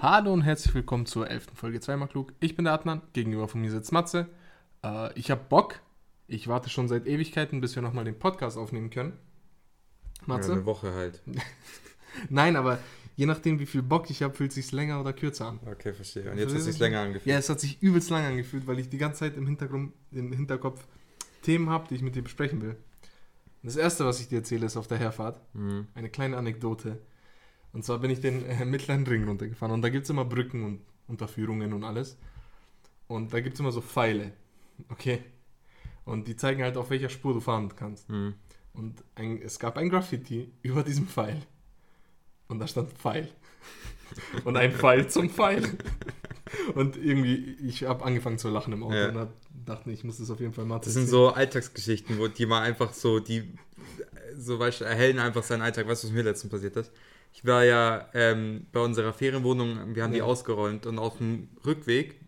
Hallo und herzlich willkommen zur 11. Folge 2 mal klug. Ich bin der Adnan, gegenüber von mir sitzt Matze. Äh, ich habe Bock. Ich warte schon seit Ewigkeiten, bis wir nochmal den Podcast aufnehmen können. Matze? Ja, eine Woche halt. Nein, aber je nachdem, wie viel Bock ich habe, fühlt es sich länger oder kürzer an. Okay, verstehe. Und jetzt hat es sich länger angefühlt. Ja, es hat sich übelst lang angefühlt, weil ich die ganze Zeit im, Hintergrund, im Hinterkopf Themen habe, die ich mit dir besprechen will. Das erste, was ich dir erzähle, ist auf der Herfahrt. Mhm. Eine kleine Anekdote. Und zwar bin ich den äh, mittleren Ring runtergefahren und da gibt es immer Brücken und Unterführungen und alles. Und da gibt es immer so Pfeile. Okay? Und die zeigen halt, auf welcher Spur du fahren kannst. Mhm. Und ein, es gab ein Graffiti über diesem Pfeil. Und da stand Pfeil. und ein Pfeil zum Pfeil. Und irgendwie, ich habe angefangen zu lachen im Auto ja. und hab, dachte, ich muss das auf jeden Fall mal Das sind so Alltagsgeschichten, wo die mal einfach so, die so weißt, erhellen einfach seinen Alltag. Weißt du, was mir letztens passiert ist? Ich war ja ähm, bei unserer Ferienwohnung, wir haben ja. die ausgeräumt und auf dem Rückweg,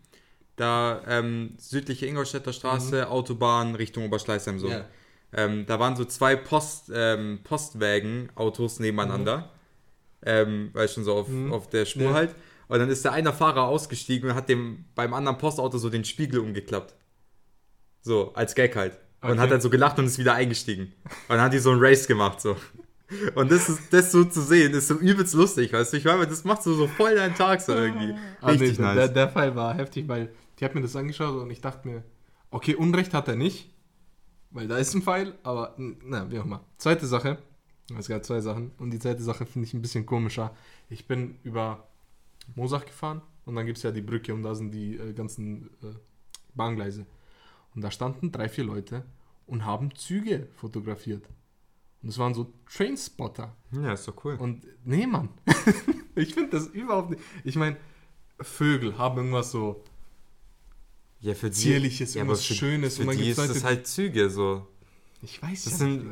da ähm, südliche Ingolstädter Straße, mhm. Autobahn Richtung Oberschleißheim so. Ja. Ähm, da waren so zwei Post, ähm, Postwagen-Autos nebeneinander. Mhm. Ähm, weil schon so auf, mhm. auf der Spur ja. halt. Und dann ist der eine Fahrer ausgestiegen und hat dem beim anderen Postauto so den Spiegel umgeklappt. So, als Gag halt. Und okay. hat dann so gelacht und ist wieder eingestiegen. Und dann hat die so ein Race gemacht, so. Und das, ist, das so zu sehen, ist so übelst lustig, weißt du? Ich meine, das macht so, so voll deinen Tag so irgendwie. Ah, Richtig nee, nice. Der, der Fall war heftig, weil die hat mir das angeschaut und ich dachte mir, okay, Unrecht hat er nicht, weil da ist ein Pfeil, aber na, wie auch immer. Zweite Sache, es gab zwei Sachen und die zweite Sache finde ich ein bisschen komischer. Ich bin über Mosach gefahren und dann gibt es ja die Brücke und da sind die äh, ganzen äh, Bahngleise. Und da standen drei, vier Leute und haben Züge fotografiert. Und es waren so Trainspotter. Ja, ist doch cool. Und nee, Mann. ich finde das überhaupt nicht. Ich meine, Vögel haben irgendwas so ja, für die, zierliches, ja, irgendwas für, Schönes. Für und die ist Leute, das halt Züge so. Ich weiß das ja sind,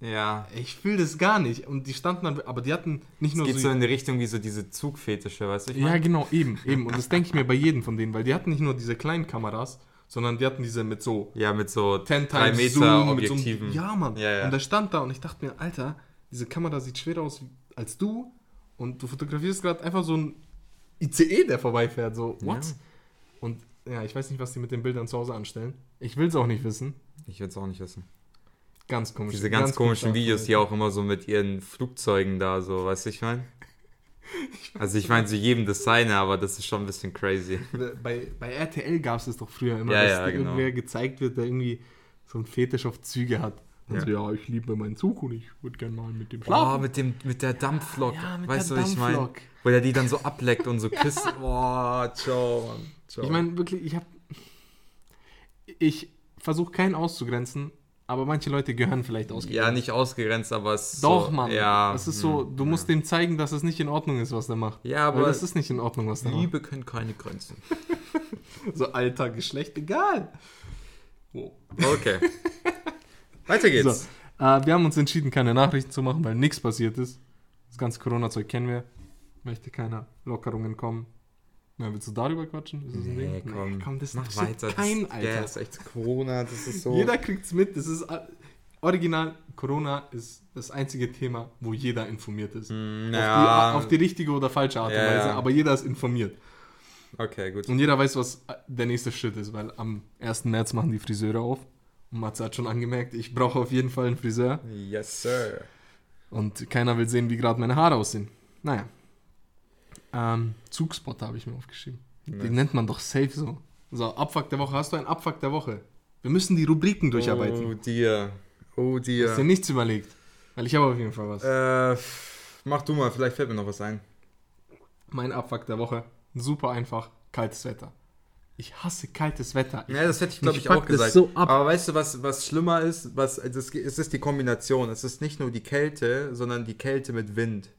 Ja. Ich fühle das gar nicht. Und die standen dann, aber die hatten nicht nur das geht so, so in die Richtung wie so diese Zugfetische, weißt du? Ja, genau, eben, eben. Und das denke ich mir bei jedem von denen, weil die hatten nicht nur diese kleinen Kameras, sondern die hatten diese mit so. Ja, mit so 10 3 Meter Zoom, Objektiven. So, ja, Mann. Ja, ja. Und der stand da und ich dachte mir, Alter, diese Kamera sieht schwerer aus als du und du fotografierst gerade einfach so ein ICE, der vorbeifährt. So, what? Ja. Und ja, ich weiß nicht, was die mit den Bildern zu Hause anstellen. Ich will es auch nicht wissen. Ich will es auch nicht wissen. Ganz komisch. Diese ganz, ganz komischen Videos, die auch immer so mit ihren Flugzeugen da, so, weißt du, ich meine? Also ich meine zu jedem Designer, aber das ist schon ein bisschen crazy. Bei, bei RTL gab es das doch früher immer, ja, dass ja, genau. irgendwer gezeigt wird, der irgendwie so ein Fetisch auf Züge hat. Also ja, ja ich liebe meinen Zug und ich würde gerne mal mit dem schlafen. Oh, mit, dem, mit der Dampflok. Ja, mit weißt du, was ich meine? Wo er die dann so ableckt und so küsst. Boah, ciao, Mann. Ciao. Ich meine wirklich, ich habe... Ich versuche keinen auszugrenzen, aber manche Leute gehören vielleicht ausgegrenzt. Ja, nicht ausgegrenzt, aber es ist Doch, so, Mann. Ja, es ist so, du ja. musst dem zeigen, dass es nicht in Ordnung ist, was der macht. Ja, aber das ist nicht in Ordnung, was der Liebe macht. Liebe kennt keine Grenzen. so Alter, Geschlecht, egal. Oh. Okay. Weiter geht's. So, äh, wir haben uns entschieden, keine Nachrichten zu machen, weil nichts passiert ist. Das ganze Corona-Zeug kennen wir. Möchte keine Lockerungen kommen. Ja, willst du darüber quatschen? Ist das ein nee, Ding? Komm, nee, komm das mach weiter. Kein, Alter. Ja, ist echt Corona, das ist so. Jeder kriegt's mit. Das ist original. Corona ist das einzige Thema, wo jeder informiert ist. Mm, ja. auf, die, auf, die, richtige oder falsche Art und ja, Weise, aber jeder ist informiert. Okay, gut. Und jeder weiß, was der nächste Schritt ist, weil am 1. März machen die Friseure auf. Und Matze hat schon angemerkt, ich brauche auf jeden Fall einen Friseur. Yes, sir. Und keiner will sehen, wie gerade meine Haare aussehen. Naja. Ähm, Zugspotter habe ich mir aufgeschrieben. Nice. Den nennt man doch safe so. So, Abfuck der Woche. Hast du einen Abfuck der Woche? Wir müssen die Rubriken durcharbeiten. Oh dir. Oh dir. Hast dir nichts überlegt? Weil ich habe auf jeden Fall was. Äh, mach du mal, vielleicht fällt mir noch was ein. Mein Abfuck der Woche. Super einfach. Kaltes Wetter. Ich hasse kaltes Wetter. Ich, ja, das hätte ich, glaube ich, auch gesagt. So Aber weißt du, was, was schlimmer ist? Was, das, es ist die Kombination. Es ist nicht nur die Kälte, sondern die Kälte mit Wind.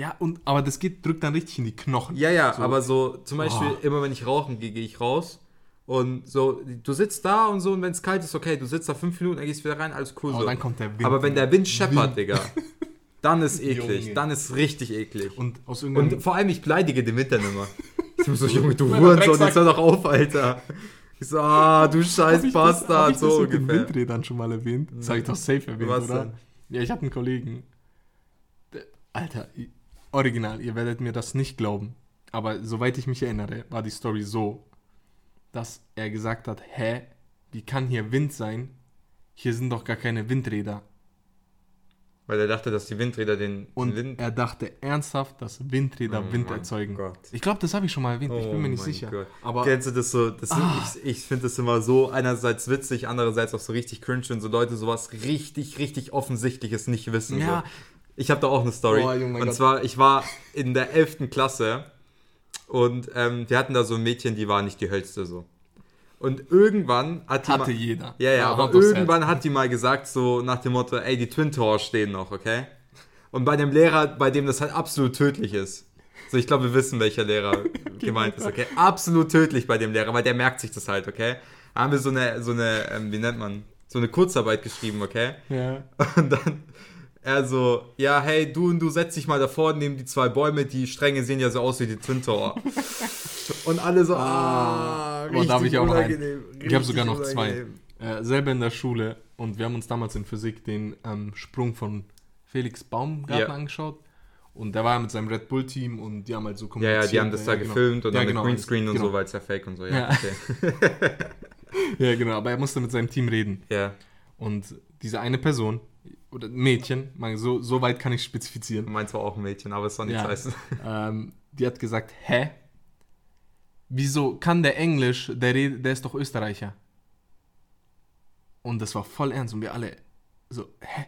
Ja, und, aber das geht, drückt dann richtig in die Knochen. Ja, ja, so. aber so, zum Beispiel, oh. immer wenn ich rauchen gehe, gehe ich raus. Und so, du sitzt da und so, und wenn es kalt ist, okay, du sitzt da fünf Minuten, dann gehst wieder rein, alles cool. Oh, so. dann kommt der Wind. Aber wenn der Wind scheppert, Digga, dann ist eklig. Junge. Dann ist richtig eklig. Und, aus und vor allem, ich beleidige den Wind dann immer. Ich bin so, Junge, du Hurensohn, jetzt hör doch auf, Alter. Ich so, ah, du scheiß Bastard, so ungefähr. Ich habe den Windrädern schon mal erwähnt. Das habe ich doch safe erwähnt, Was oder? Denn? Ja, ich habe einen Kollegen. Alter, original, ihr werdet mir das nicht glauben. Aber soweit ich mich erinnere, war die Story so, dass er gesagt hat, hä, wie kann hier Wind sein? Hier sind doch gar keine Windräder. Weil er dachte, dass die Windräder den, Und Wind. er dachte ernsthaft, dass Windräder Oh Wind mein erzeugen. Gott. Ich glaube, das habe ich schon mal erwähnt, ich bin mir nicht Oh sicher. Gott. Aber Kennst du das so? Das Ah. Ich, ich finde das immer so einerseits witzig, andererseits auch so richtig cringe, wenn so Leute sowas richtig, richtig Offensichtliches nicht wissen. Ja. So. Ich habe da auch eine Story. Oh, und Gott. zwar, ich war in der 11. Klasse und ähm, wir hatten da so ein Mädchen, die war nicht die hellste so. Und irgendwann hat die hatte mal, jeder. ja, ja, aber irgendwann hat die mal gesagt, so nach dem Motto, ey, die Twin Towers stehen noch, okay? Und bei dem Lehrer, bei dem das halt absolut tödlich ist. So, ich glaube, wir wissen, welcher Lehrer gemeint ist, okay? Absolut tödlich bei dem Lehrer, weil der merkt sich das halt, okay? Da haben wir so eine, so eine, ähm, wie nennt man, so eine Kurzarbeit geschrieben, okay? Ja. Und dann er so, ja, hey, du und du setz dich mal davor neben die zwei Bäume, die Stränge sehen ja so aus wie die Twin Tower. und alle so, ah, boah, da hab ich auch unangenehm, Ich habe sogar noch richtig zwei. unangenehm. Äh, selber in der Schule und wir haben uns damals in Physik den ähm, Sprung von Felix Baumgarten Ja. angeschaut. Und der war ja mit seinem Red Bull-Team und die haben halt so Ja, kommuniziert. ja, die haben das da ja, genau. gefilmt und Ja, dann genau, mit Greenscreen und genau. so, weil es ja fake und so, ja. Ja. Okay. Ja, genau, aber er musste mit seinem Team reden. ja. Und diese eine Person, oder Mädchen, so, so weit kann ich spezifizieren, Meins war auch ein Mädchen, aber es soll nichts Ja. heißen. ähm, die hat gesagt, hä? Wieso kann der Englisch, der, der ist doch Österreicher? Und das war voll ernst und wir alle so, hä?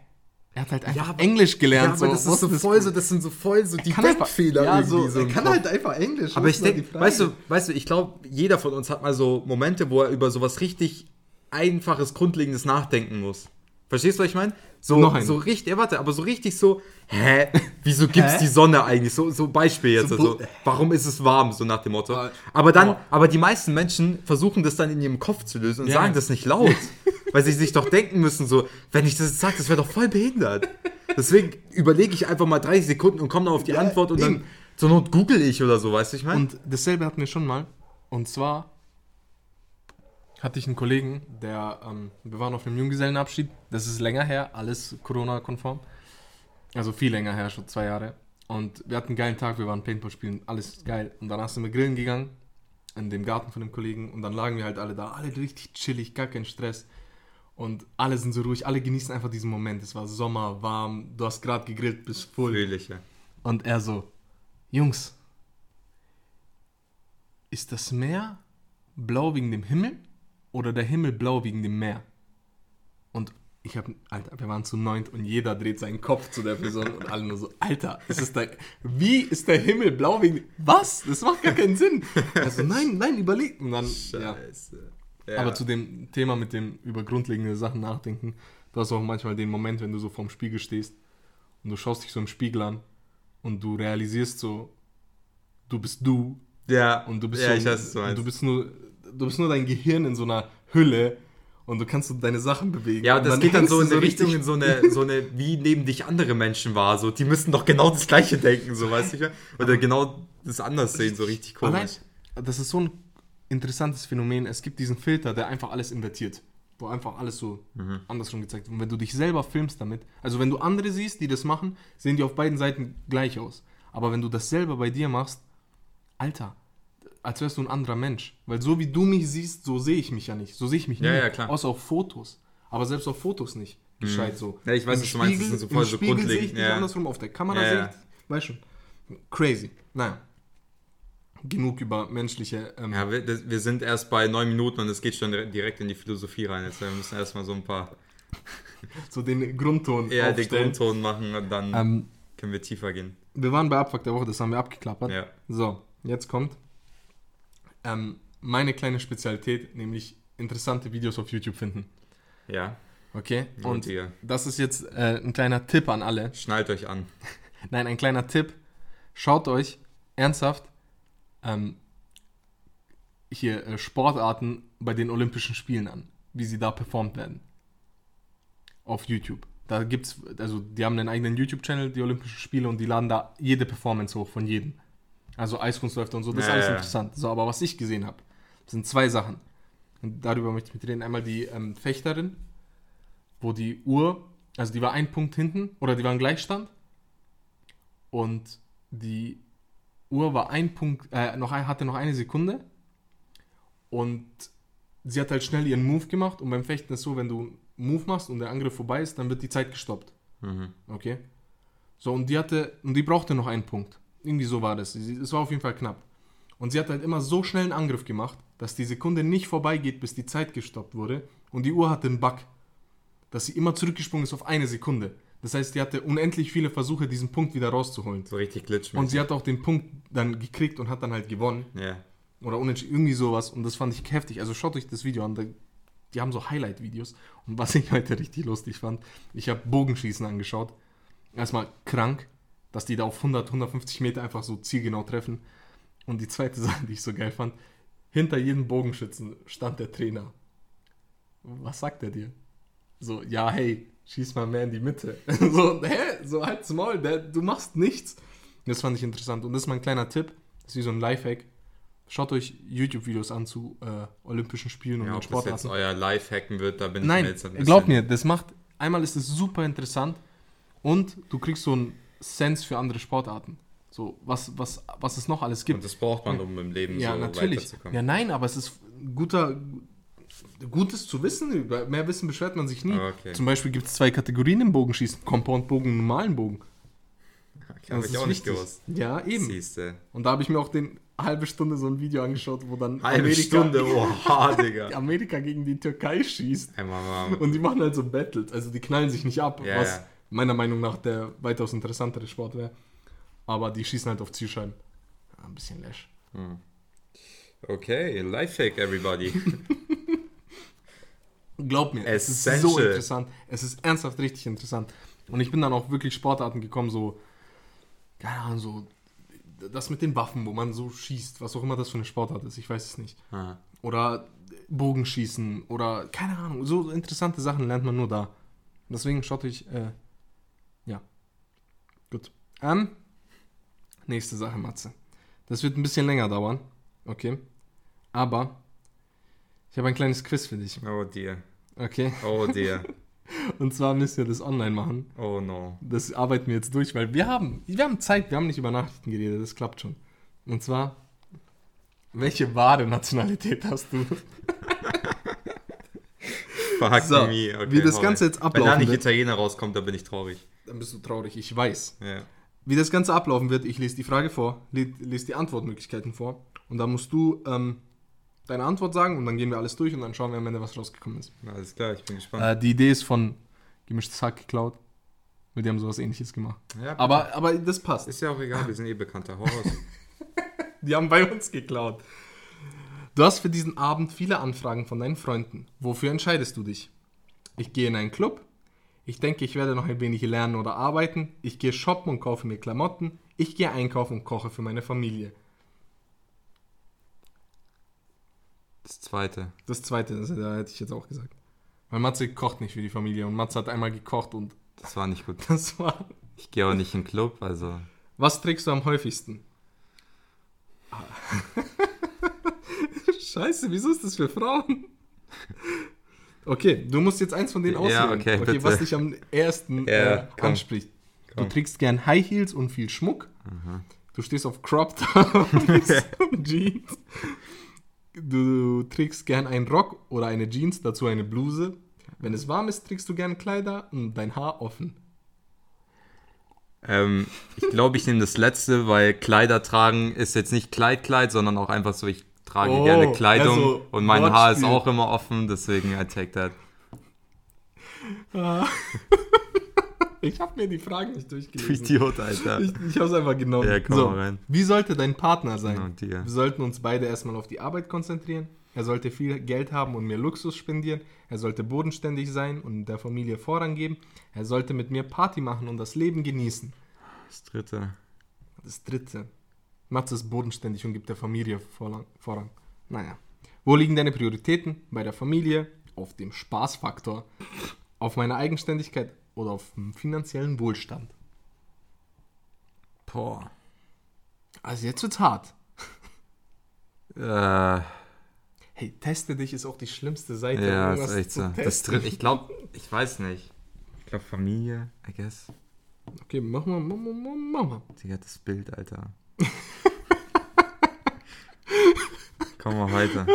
Er hat halt einfach aber- Englisch gelernt. Ja, aber das ist so voll so, das sind so voll so die Denkfehler ja, irgendwie. so, So er kann halt einfach Englisch. aber ich denke, weißt du, weißt du, ich glaube, jeder von uns hat mal so Momente, wo er über sowas richtig einfaches, grundlegendes nachdenken muss. Verstehst du, was ich meine? So, Noch ein. so richtig, ja, warte, aber so richtig so, hä? Wieso gibt's Hä? die Sonne eigentlich? So, so Beispiel jetzt, So also, warum ist es warm, so nach dem Motto. Aber dann, boah. aber die meisten Menschen versuchen das dann in ihrem Kopf zu lösen und Ja. sagen das nicht laut. weil sie sich doch denken müssen, so, wenn ich das jetzt sage, das wäre doch voll behindert. Deswegen überlege ich einfach mal 30 Sekunden und komme dann auf die Ja, Antwort und eben. dann zur Not google ich oder so, weißt du, ich meine? Und dasselbe hatten wir schon mal. Und zwar hatte ich einen Kollegen, der, ähm, wir waren auf einem Junggesellenabschied. Das ist länger her, alles Corona-konform. Also viel länger her, schon zwei Jahre. Und wir hatten einen geilen Tag, wir waren Paintball spielen, alles geil. Und danach sind wir grillen gegangen, in dem Garten von dem Kollegen. Und dann lagen wir halt alle da, alle richtig chillig, gar kein Stress. Und alle sind so ruhig, alle genießen einfach diesen Moment. Es war Sommer, warm, du hast gerade gegrillt, bist voll. Fröhliche. Und er so, Jungs, ist das Meer blau wegen dem Himmel oder der Himmel blau wegen dem Meer? Und ich habe, Alter, wir waren zu neunt und jeder dreht seinen Kopf zu der Person und alle nur so, Alter, ist es der, wie ist der Himmel blau wegen, was? Das macht gar keinen Sinn. Also nein, nein, überlegt. Und dann, ja. Scheiße. Ja. Aber zu dem Thema mit dem über grundlegende Sachen nachdenken, du hast auch manchmal den Moment, wenn du so vorm Spiegel stehst und du schaust dich so im Spiegel an und du realisierst so, du bist du ja, und du bist ja, so, ich weiß, was du du bist nur, du bist nur dein Gehirn in so einer Hülle und du kannst so deine Sachen bewegen. ja, und und das geht dann so in eine Richtung, in so eine, so eine, wie neben dich andere Menschen war. So, die müssten doch genau das Gleiche denken, so weißt du? Oder genau das anders sehen, so richtig komisch. Allein, das ist so ein interessantes Phänomen. Es gibt diesen Filter, der einfach alles invertiert. Wo einfach alles so Mhm. andersrum gezeigt wird. Und wenn du dich selber filmst damit, also wenn du andere siehst, die das machen, sehen die auf beiden Seiten gleich aus. Aber wenn du das selber bei dir machst, Alter, als wärst du ein anderer Mensch. Weil so wie du mich siehst, so sehe ich mich ja nicht. So sehe ich mich Ja, nie. ja, klar. Mhm. Außer auf Fotos. Aber selbst auf Fotos nicht. Gescheit so. Ja, ich weiß, Im was du meinst, das sind so voll so Spiegel sehe ich grundlegend, dich ja. andersrum, auf der Kamera Ja, sehe ja. ich Weißt schon. Crazy. Naja. Genug über menschliche. Ähm, Ja, wir, das, wir sind erst bei neun Minuten und es geht schon dire- direkt in die Philosophie rein. Jetzt wir müssen erstmal so ein paar so den Grundton eher den. Grundton machen und dann Ähm, können wir tiefer gehen. wir waren bei Abfuck der Woche, das haben wir abgeklappert. Ja. So, jetzt kommt ähm, meine kleine Spezialität, nämlich interessante Videos auf YouTube finden. Ja, Okay? Und ihr das ist jetzt äh, ein kleiner Tipp an alle. schnallt euch an. Nein, ein kleiner Tipp. Schaut euch ernsthaft ähm, hier äh, Sportarten bei den Olympischen Spielen an, wie sie da performt werden. Auf YouTube. Da gibt's, also die haben einen eigenen YouTube-Channel, die Olympischen Spiele, und die laden da jede Performance hoch von jedem. Also Eiskunstläufer und so, das ist Ja, alles ja. interessant. So, aber was ich gesehen habe, sind zwei Sachen. Und darüber möchte ich mit reden. Einmal die ähm, Fechterin, wo die Uhr, also die war ein Punkt hinten, oder die war im Gleichstand. Und die Uhr war ein Punkt, äh, noch ein, hatte noch eine Sekunde und sie hat halt schnell ihren Move gemacht und beim Fechten ist so, wenn du einen Move machst und der Angriff vorbei ist, dann wird die Zeit gestoppt. Mhm. Okay? So, und die hatte, und die brauchte noch einen Punkt. Irgendwie so war das. Sie- Es war auf jeden Fall knapp. Und sie hat halt immer so schnell einen Angriff gemacht, dass die Sekunde nicht vorbeigeht, bis die Zeit gestoppt wurde. Und die Uhr hatte einen Bug, dass sie immer zurückgesprungen ist auf eine Sekunde. Das heißt, die hatte unendlich viele Versuche, diesen Punkt wieder rauszuholen. So richtig glitch Und sie hat auch den Punkt dann gekriegt und hat dann halt gewonnen. Ja. Oder unentschieden, irgendwie sowas. Und das fand ich heftig. Also schaut euch das Video an. Die haben so Highlight-Videos. Und was ich heute richtig lustig fand, ich habe Bogenschießen angeschaut. Erstmal krank, dass die da auf 100, 150 Meter einfach so zielgenau treffen. Und die zweite Sache, die ich so geil fand, hinter jedem Bogenschützen stand der Trainer. Was sagt er dir? So, ja, hey, schieß mal mehr in die Mitte. so, hä? So, halt's Maul, der, du machst nichts. Das fand ich interessant. Und das ist mein kleiner Tipp. Das ist wie so ein Lifehack. Schaut euch YouTube-Videos an zu äh, Olympischen Spielen und Ja, den ob das jetzt Sportarten. euer Live-Hacken wird, da bin ich Nein, mir jetzt ein bisschen... glaub mir, das macht, einmal ist es super interessant und du kriegst so einen Sense für andere Sportarten. So, was, was, was es noch alles gibt. Und das braucht man, um im Leben Ja, so natürlich. weiterzukommen. Ja, nein, aber es ist guter, gutes zu wissen. Über mehr Wissen beschwert man sich nie. Okay. Zum Beispiel gibt es zwei Kategorien im Bogenschießen: Compound-Bogen und normalen Bogen. Okay, Habe ich auch nicht wichtig. gewusst. Ja, eben. Siehste. Und da habe ich mir auch den halbe Stunde so ein Video angeschaut, wo dann Halbe Amerika, Stunde, oha, Digga. Amerika gegen die Türkei schießt. Einmal mal. Und die machen halt so Battles. Also die knallen sich nicht ab, Ja, was ja. Meiner Meinung nach der weitaus interessantere Sport wäre. Aber die schießen halt auf Zielscheiben. Ja, ein bisschen lash. Okay, Lifehack, everybody. Glaub mir, es ist so interessant. Es ist ernsthaft richtig interessant. Und ich bin dann auch wirklich Sportarten gekommen, so, keine Ahnung, so, das mit den Waffen, wo man so schießt, was auch immer das für eine Sportart ist, ich weiß es nicht. Ah. Oder Bogenschießen oder, keine Ahnung, so interessante Sachen lernt man nur da. Deswegen schaut euch, äh. Ähm, nächste Sache, Matze. Das wird ein bisschen länger dauern, okay. Aber ich habe ein kleines Quiz für dich, Oh dear. okay. Oh dear. Und zwar müssen wir das online machen. Oh no. Das arbeiten wir jetzt durch, weil wir haben, wir haben Zeit, wir haben nicht über Nachrichten geredet, das klappt schon. Und zwar, welche wahre Nationalität hast du? Fuck So, me. Okay, wie das Ganze jetzt Wenn da ablaufen nicht. Italiener rauskommt, dann bin ich traurig. Dann bist du traurig, ich weiß. Ja. Wie das Ganze ablaufen wird, ich lese die Frage vor, le- lese die Antwortmöglichkeiten vor und dann musst du ähm, deine Antwort sagen und dann gehen wir alles durch und dann schauen wir am Ende, was rausgekommen ist. Alles klar, ich bin gespannt. Äh, die Idee ist von Gemischtes Hack geklaut, weil die haben sowas ähnliches gemacht. ja, Aber, aber das passt. ist ja auch egal, wir sind eh bekannter. Raus. Die haben bei uns geklaut. Du hast für diesen Abend viele Anfragen von deinen Freunden. Wofür entscheidest du dich? Ich gehe in einen Club. Ich denke, ich werde noch ein wenig lernen oder arbeiten. Ich gehe shoppen und kaufe mir Klamotten. Ich gehe einkaufen und koche für meine Familie. Das zweite. Das zweite, das da hätte ich jetzt auch gesagt. Weil Matze kocht nicht für die Familie und Matze hat einmal gekocht und Das war nicht gut. das war. Ich gehe auch nicht in den Club, also. Was trägst du am häufigsten? Scheiße, wieso ist das für Frauen? Okay, du musst jetzt eins von denen Ja, auswählen. okay, bitte. was dich am ersten Ja, äh, anspricht. Komm. Du trägst gern High Heels und viel Schmuck. Du stehst auf Crop Tops und Jeans. Du trägst gern einen Rock oder eine Jeans, dazu eine Bluse. Wenn es warm ist, trägst du gern Kleider und dein Haar offen. Ähm, ich glaube, ich nehme das letzte, weil Kleider tragen ist jetzt nicht Kleid-Kleid, sondern auch einfach so, ich trage Oh, gerne Kleidung also und mein Haar ist auch immer offen, deswegen I take that. Ich habe mir die Fragen nicht Du durchgelesen. Idiot, Alter. Ich, ich habe es einfach genommen. Ja, komm so, mal rein. Wie sollte dein Partner sein? Oh. Wir sollten uns beide erstmal auf die Arbeit konzentrieren. Er sollte viel Geld haben und mir Luxus spendieren. Er sollte bodenständig sein und der Familie Vorrang geben. Er sollte mit mir Party machen und das Leben genießen. Das dritte. Das dritte. Matze ist bodenständig und gibt der Familie Vorrang. Vorrang. Naja. Wo liegen deine Prioritäten? Bei der Familie, auf dem Spaßfaktor, auf meiner Eigenständigkeit oder auf dem finanziellen Wohlstand? Boah. Also jetzt wird's hart. Äh, Hey, teste dich ist auch die schlimmste Seite. ja, ist echt so. Das dritte, ich glaube, ich weiß nicht. Ich glaube Familie, I guess. Okay, mach mal, mach mal, mach mal. Digga, das Bild, Alter. Komm mal weiter.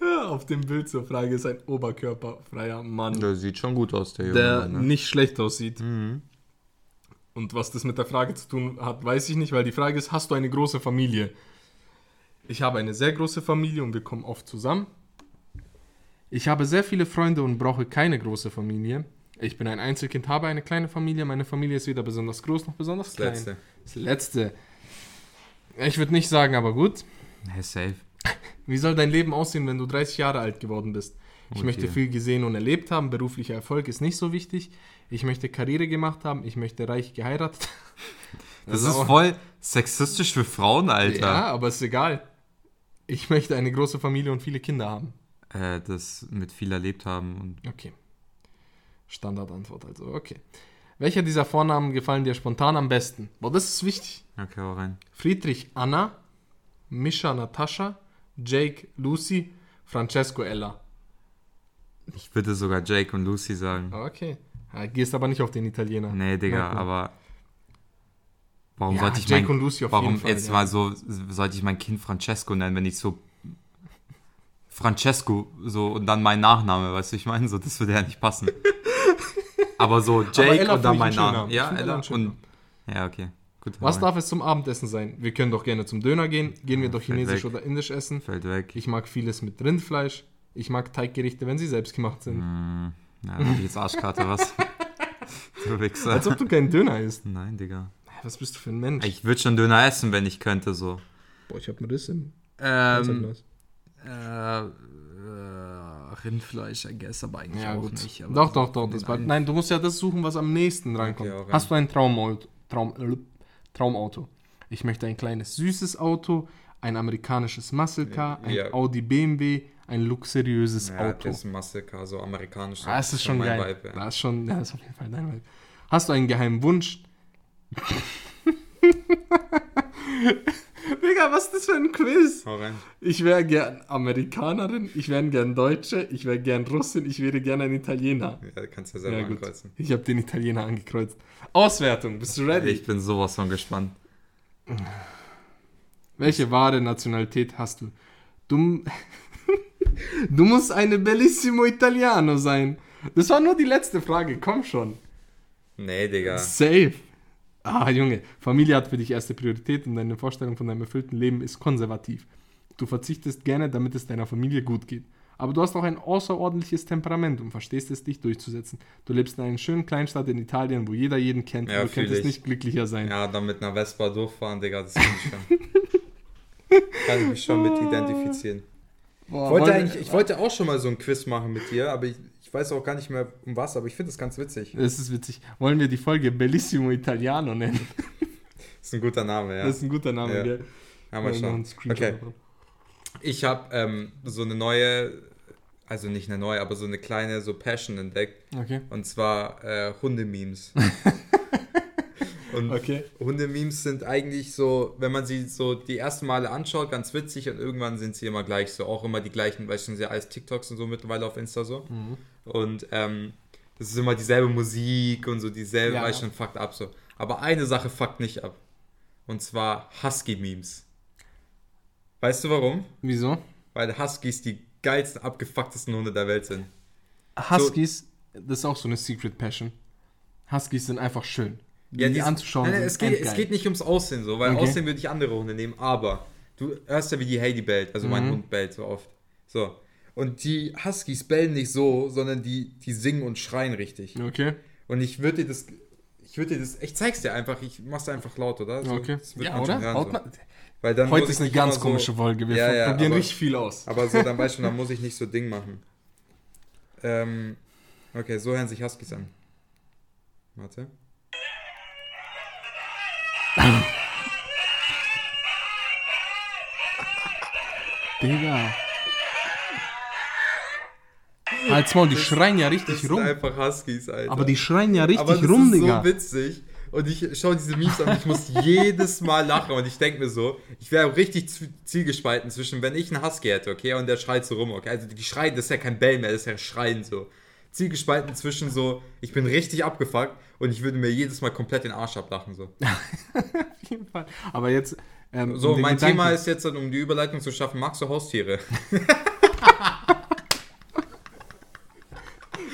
Ja, auf dem Bild zur Frage ist ein oberkörperfreier Mann, Der sieht schon gut aus, der Junge. der ne? nicht schlecht aussieht. Mhm. Und was das mit der Frage zu tun hat, weiß ich nicht, weil die Frage ist, hast du eine große Familie? Ich habe eine sehr große Familie und wir kommen oft zusammen. Ich habe sehr viele Freunde und brauche keine große Familie. Ich bin ein Einzelkind, habe eine kleine Familie. Meine Familie ist weder besonders groß noch besonders klein. letzte. Das letzte. Ich würde nicht sagen, aber gut. Hey, safe. Wie soll dein Leben aussehen, wenn du 30 Jahre alt geworden bist? Ich Oh möchte viel gesehen und erlebt haben. Beruflicher Erfolg ist nicht so wichtig. Ich möchte Karriere gemacht haben. Ich möchte reich geheiratet. Das Also ist voll sexistisch für Frauen, Alter. Ja, aber ist egal. Ich möchte eine große Familie und viele Kinder haben. Äh, das mit viel erlebt haben und Okay. Standardantwort also, okay. Welcher dieser Vornamen gefallen dir spontan am besten? Boah, das ist wichtig. okay, hau rein. Friedrich Anna, Mischa Natascha, Jake Lucy, Francesco Ella. Ich würde sogar Jake und Lucy sagen. Okay. Ja, gehst aber nicht auf den Italiener. Nee, Digga, man. aber warum Ja, sollte ich Jake mein, und Lucy auf warum jeden Fall, jetzt ja. mal so sollte ich mein Kind Francesco nennen, wenn ich so Francesco so und dann mein Nachname, weißt du, ich meine, so das würde ja nicht passen. aber so Jake Ella und dann mein Name. Ja, Ella Ella und ja, okay. Gut. Was darf es zum Abendessen sein? Wir können doch gerne zum Döner gehen. Gehen wir doch fällt chinesisch weg. oder indisch essen. fällt weg. Ich mag vieles mit Rindfleisch. Ich mag Teiggerichte, wenn sie selbst gemacht sind. Ja, dann jetzt Arschkarte was. du Wichser. Als ob du keinen Döner isst. Nein, Digga. Was bist du für ein Mensch? Ich würde schon Döner essen, wenn ich könnte so. Boah, ich hab einen Riss im Ähm, äh, äh, Rindfleisch, I guess, aber eigentlich Ja, auch gut. nicht. Doch, doch, doch. Das war, nein, du musst ja das suchen, was am nächsten rankommt. ja. Hast du ein Traumauto? Traum, Traumauto? Ich möchte ein kleines, süßes Auto, ein amerikanisches Muscle Car, ein Ja. Audi BMW, ein luxuriöses Ja, Auto. das ist ein Muscle-Car, so amerikanisch. Ah, es ist schon mein geil. Vibe, ja. Das ist schon, ja, das ist auf jeden Fall dein Vibe. Hast du einen geheimen Wunsch? Digga, was ist das für ein Quiz? Hau rein. Ich wäre gern Amerikanerin, ich wäre gern Deutsche, ich wäre gern Russin, ich wäre gern ein Italiener. Ja, du kannst ja selber Ja, ankreuzen. Ich habe den Italiener angekreuzt. Auswertung, bist du ready? Ich bin sowas von gespannt. Welche wahre Nationalität hast du? Du, du musst eine Bellissimo Italiano sein. Das war nur die letzte Frage, komm schon. Nee, Digga. Safe. Ah, Junge, Familie hat für dich erste Priorität und deine Vorstellung von deinem erfüllten Leben ist konservativ. Du verzichtest gerne, damit es deiner Familie gut geht. Aber du hast auch ein außerordentliches Temperament und verstehst es, dich durchzusetzen. Du lebst in einer schönen Kleinstadt in Italien, wo jeder jeden kennt. Ja, und du könntest ich. nicht glücklicher sein. Ja, dann mit einer Vespa durchfahren, Digga, das kann ich schon. kann ich mich schon mit identifizieren. Boah, Ich wollte, ich wollte auch schon mal so ein Quiz machen mit dir, aber ich, ich weiß auch gar nicht mehr um was, aber ich finde das ganz witzig. Das ist witzig. Wollen wir die Folge Bellissimo Italiano nennen? Das ist ein guter Name, ja. Das ist ein guter Name, Ja. gell? Ja, mal schauen. Okay, ich habe ähm, so eine neue, also nicht eine neue, aber so eine kleine so Passion entdeckt. Okay. Und zwar äh, Hundememes. und Okay. Hundememes sind eigentlich so, wenn man sie so die ersten Male anschaut, ganz witzig und irgendwann sind sie immer gleich so. Auch immer die gleichen, weil schon sehr als TikToks und so mittlerweile auf Insta so. Mhm. Und ähm, das ist immer dieselbe Musik und so dieselbe, Ja. weiß schon, fuckt ab so. Aber eine Sache fuckt nicht ab. Und zwar Husky-Memes. Weißt du warum? Wieso? Weil Huskies die geilsten, abgefucktesten Hunde der Welt sind. Huskies, das ist auch so eine Secret Passion. Huskies sind einfach schön. Die, Ja, die die- anzuschauen. Nein, nein, es, geht, es geht nicht ums Aussehen so, weil Okay. Aussehen würde ich andere Hunde nehmen, aber du hörst ja, wie die Heidi bellt, also mein Mhm. Hund bellt so oft. So. Und die Huskies bellen nicht so, sondern die, die singen und schreien richtig. Okay. Und ich würde dir das, ich würde dir das, ich zeig's dir einfach, ich mach's einfach laut, oder? So, Okay. das wird Ja, oder? Haut so. Weil dann Heute ist eine nicht ganz komische Folge. Wir Ja, ja, probieren aber- richtig viel aus. Aber so, dann weißt du, dann muss ich nicht so Ding machen. Ähm, okay, so hören sich Huskies an. Warte. Digga. Halt's Maul, die Das- schreien ja Das richtig sind rum. einfach Huskies, Alter. Aber die schreien ja richtig Aber das rum, ist Digga. so witzig. Und ich schaue diese Memes an und ich muss jedes Mal lachen. Und ich denke mir so, ich wäre richtig zielgespalten zwischen, wenn ich einen Husky hätte, okay, und der schreit so rum, okay. Also die schreien, das ist ja kein Bell mehr, das ist ja Schreien so. zielgespalten zwischen so, ich bin richtig abgefuckt und ich würde mir jedes Mal komplett den Arsch ablachen. So, Auf jeden Fall. Aber jetzt. Ähm, so um mein Gedanken- Thema ist jetzt, dann, um die Überleitung zu schaffen, magst du Haustiere?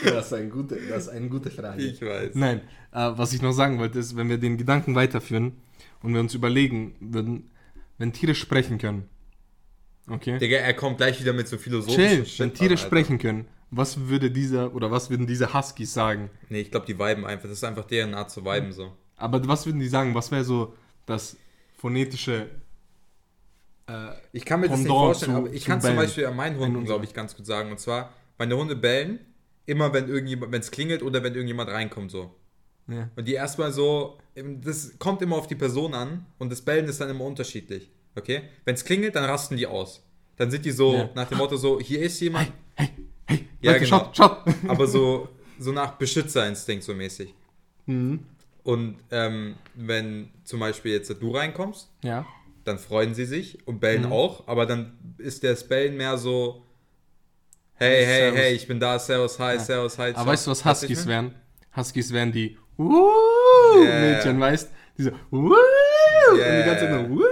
Das ist, ein gute, das ist eine gute Frage. Ich weiß. Nein, äh, was ich noch sagen wollte, ist, wenn wir den Gedanken weiterführen und wir uns überlegen würden, wenn Tiere sprechen können. Okay? Digga, er kommt gleich wieder mit so philosophischen Chill, wenn Shit Tiere an, Alter. sprechen können, was würde dieser oder was würden diese Huskies sagen? Nee, ich glaube, die viben einfach. Das ist einfach deren Art zu viben so. Aber was würden die sagen? Was wäre so das phonetische. Äh, Ich kann mir das nicht Pendant vorstellen, zu- aber ich kann zum. Beispiel an meinen Hunden, glaube ich, ganz gut sagen. Und zwar, meine Hunde bellen immer, wenn irgendjemand, wenn es klingelt oder wenn irgendjemand reinkommt so. ja. Und die erstmal so, das kommt immer auf die Person an und das Bellen ist dann immer unterschiedlich. Okay? Wenn es klingelt, dann rasten die aus. Dann sind die so Ja. nach dem Motto so, hier ist jemand, Hey, hey, Ja, Leute, genau. schaut, schaut! aber so, so nach Beschützerinstinkt so mäßig. Mhm. Und ähm, wenn zum Beispiel jetzt du reinkommst, Ja. dann freuen sie sich und bellen Mhm. auch, aber dann ist das Bellen mehr so, hey, hey, Servus. hey, ich bin da, servus, hi, Ja. servus, hi. Aber weißt du, was Huskies wären? Huskies wären die uh, Ja, Mädchen, weißt Diese uh, Ja, und die ganze Zeit nur uh.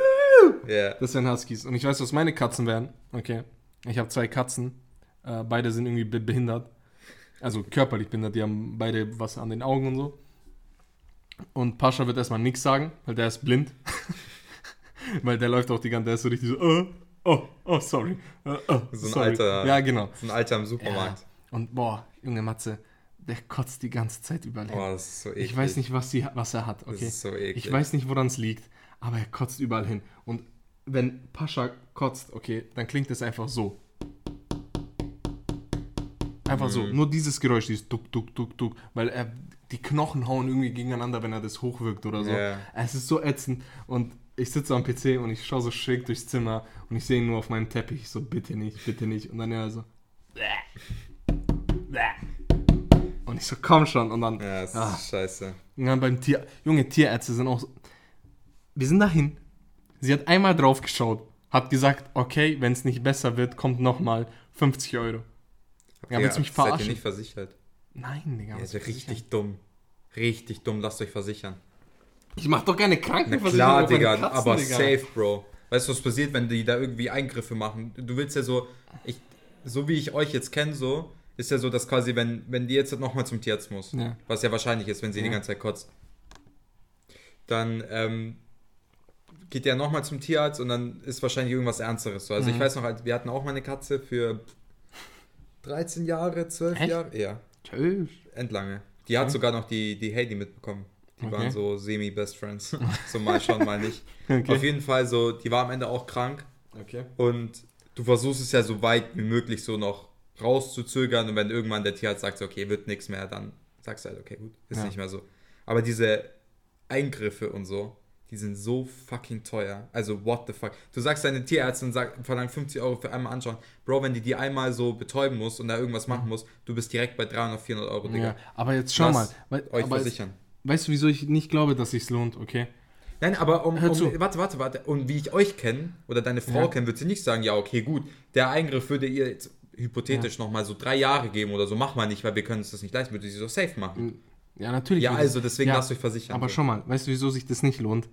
Ja. Das wären Huskies. Und ich weiß, was meine Katzen wären. Okay. Ich habe zwei Katzen. Äh, beide sind irgendwie be behindert. Also körperlich behindert. Die haben beide was an den Augen und so. Und Pascha wird erstmal nichts sagen, weil der ist blind. weil der läuft auch die ganze Zeit, der ist so richtig so, äh, oh, oh, sorry. Äh, oh, So ein sorry. alter- Ja, genau. So ein Alter im Supermarkt. Ja. Und boah, Junge Matze, der kotzt die ganze Zeit überall hin. Oh, das ist so eklig. ich weiß nicht, was, die, was er hat, Das okay? ist so eklig. Ich weiß nicht, woran es liegt, aber er kotzt überall hin. Und wenn Pascha kotzt, okay, dann klingt es einfach so. Einfach so. Mhm. Nur dieses Geräusch, dieses Duck, Duck, Duck, Duck, weil er die Knochen hauen irgendwie gegeneinander, wenn er das hochwirkt oder so. Ja. Es ist so ätzend. Und ich sitze am PC und ich schaue so schräg durchs Zimmer und ich sehe ihn nur auf meinem Teppich. Ich so, bitte nicht, bitte nicht. Und dann er so. Und ich so, komm schon. Und dann. Ja, das Ah. ist scheiße. Und dann beim Tier, Junge, Tierärzte sind auch so. Wir sind dahin. Sie hat einmal drauf geschaut, hat gesagt, okay, wenn es nicht besser wird, kommt nochmal 50 Euro. Ja, willst du mich Seid ihr verarschen? nicht versichert? Nein, Digga. Ja, ist richtig dumm. Richtig dumm, lasst euch versichern. Ich mach doch keine Na Krankenversicherung. klar, auf meine Digga, Katzen, aber Digga. safe, Bro. Weißt du, was passiert, wenn die da irgendwie Eingriffe machen? Du willst ja so, ich, so wie ich euch jetzt kenne, so, ist ja so, dass quasi, wenn, wenn die jetzt nochmal zum Tierarzt muss, Ja. was ja wahrscheinlich ist, wenn sie die Ja. ganze Zeit kotzt, dann ähm, geht der nochmal zum Tierarzt und dann ist wahrscheinlich irgendwas Ernsteres. So. Also ich Mhm. weiß noch, wir hatten auch mal eine Katze für 13 Jahre, 12 Echt? Jahre, ja, Tschüss. endlange. Die hat Okay. sogar noch die, die Heidi mitbekommen. Die Okay. waren so semi-best friends. so mal schon, mal nicht. Okay. Auf jeden Fall so, die war am Ende auch krank okay. und du versuchst es ja so weit wie möglich so noch rauszuzögern und wenn irgendwann der Tierarzt sagt, so, okay, wird nichts mehr, dann sagst du halt, okay, gut, ist Ja. nicht mehr so. Aber diese Eingriffe und so, die sind so fucking teuer. Also, what the fuck. Du sagst deine Tierärztin, sag, verlangt 50 Euro für einmal anschauen. Bro, wenn die die einmal so betäuben muss und da irgendwas machen muss, du bist direkt bei 300, 400 Euro, Digga. Ja, aber jetzt schau mal. Lasst Weil, Euch aber jetzt, versichern. Weißt du, wieso ich nicht glaube, dass sich's lohnt, okay? Nein, aber um, Hör um zu. warte, warte, warte. Und wie ich euch kenne oder deine Frau Ja. kennt, wird sie nicht sagen, ja, okay, gut, der Eingriff würde ihr jetzt hypothetisch noch mal so drei Jahre geben oder so, mach mal nicht, weil wir können uns das nicht leisten, würde sie so safe machen. Ja, natürlich. Ja, also es- deswegen ja, lasst euch versichern. Aber so. schau mal, weißt du, wieso sich das nicht lohnt?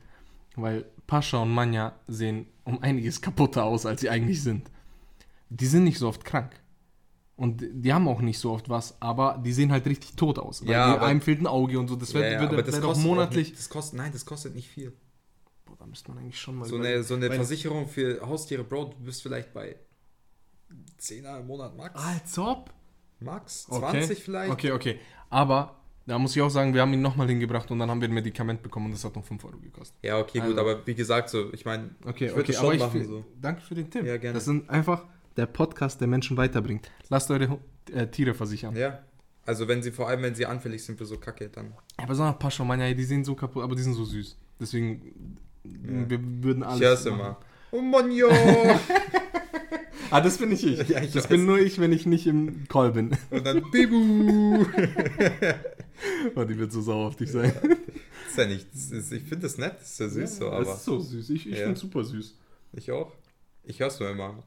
Weil Pascha und Manja sehen um einiges kaputter aus, als sie eigentlich sind. Die sind nicht so oft krank. Und die haben auch nicht so oft was, aber die sehen halt richtig tot aus. Weil Ja, die, aber- einem fehlt ein Auge und so. Das wird, ja, ja, wird, aber das wird auch kostet auch monatlich. nicht, das kostet, nein, das kostet nicht viel. Boah, da müsste man eigentlich schon mal. So überlegen. eine, so eine Weil- Versicherung für Haustiere, Bro, du bist vielleicht bei 10er im Monat max. Als ob? Max? Ah. Okay. 20 vielleicht? Okay, okay. Aber da muss ich auch sagen, wir haben ihn nochmal hingebracht und dann haben wir ein Medikament bekommen und das hat noch 5 Euro gekostet. Ja, okay, gut, Also- aber wie gesagt, so, ich meine, Okay, ich würde okay, schon aber ich machen. fi- So. danke für den Tipp. Ja, gerne. Das sind einfach der Podcast, der Menschen weiterbringt. Lasst eure äh, Tiere versichern. Ja. Also wenn sie, vor allem wenn sie anfällig sind für so Kacke, dann. Aber so ein Pascha, Manja, die sehen so kaputt, aber die sind so süß. Deswegen, Ja. wir würden alles. Ich hör's machen. immer. Oh Mann, jo! Ah, das bin nicht ich. Ja, ich das weiß. bin nur ich, wenn ich nicht im Call bin. Und dann Bibu! oh, die wird so sauer auf dich sein. ist ja nicht. Das ist, ich finde das nett, das ist ja süß so, Das aber ist so süß. Ich, ich Ja. finde super süß. ich auch. Ich hör's nur immer.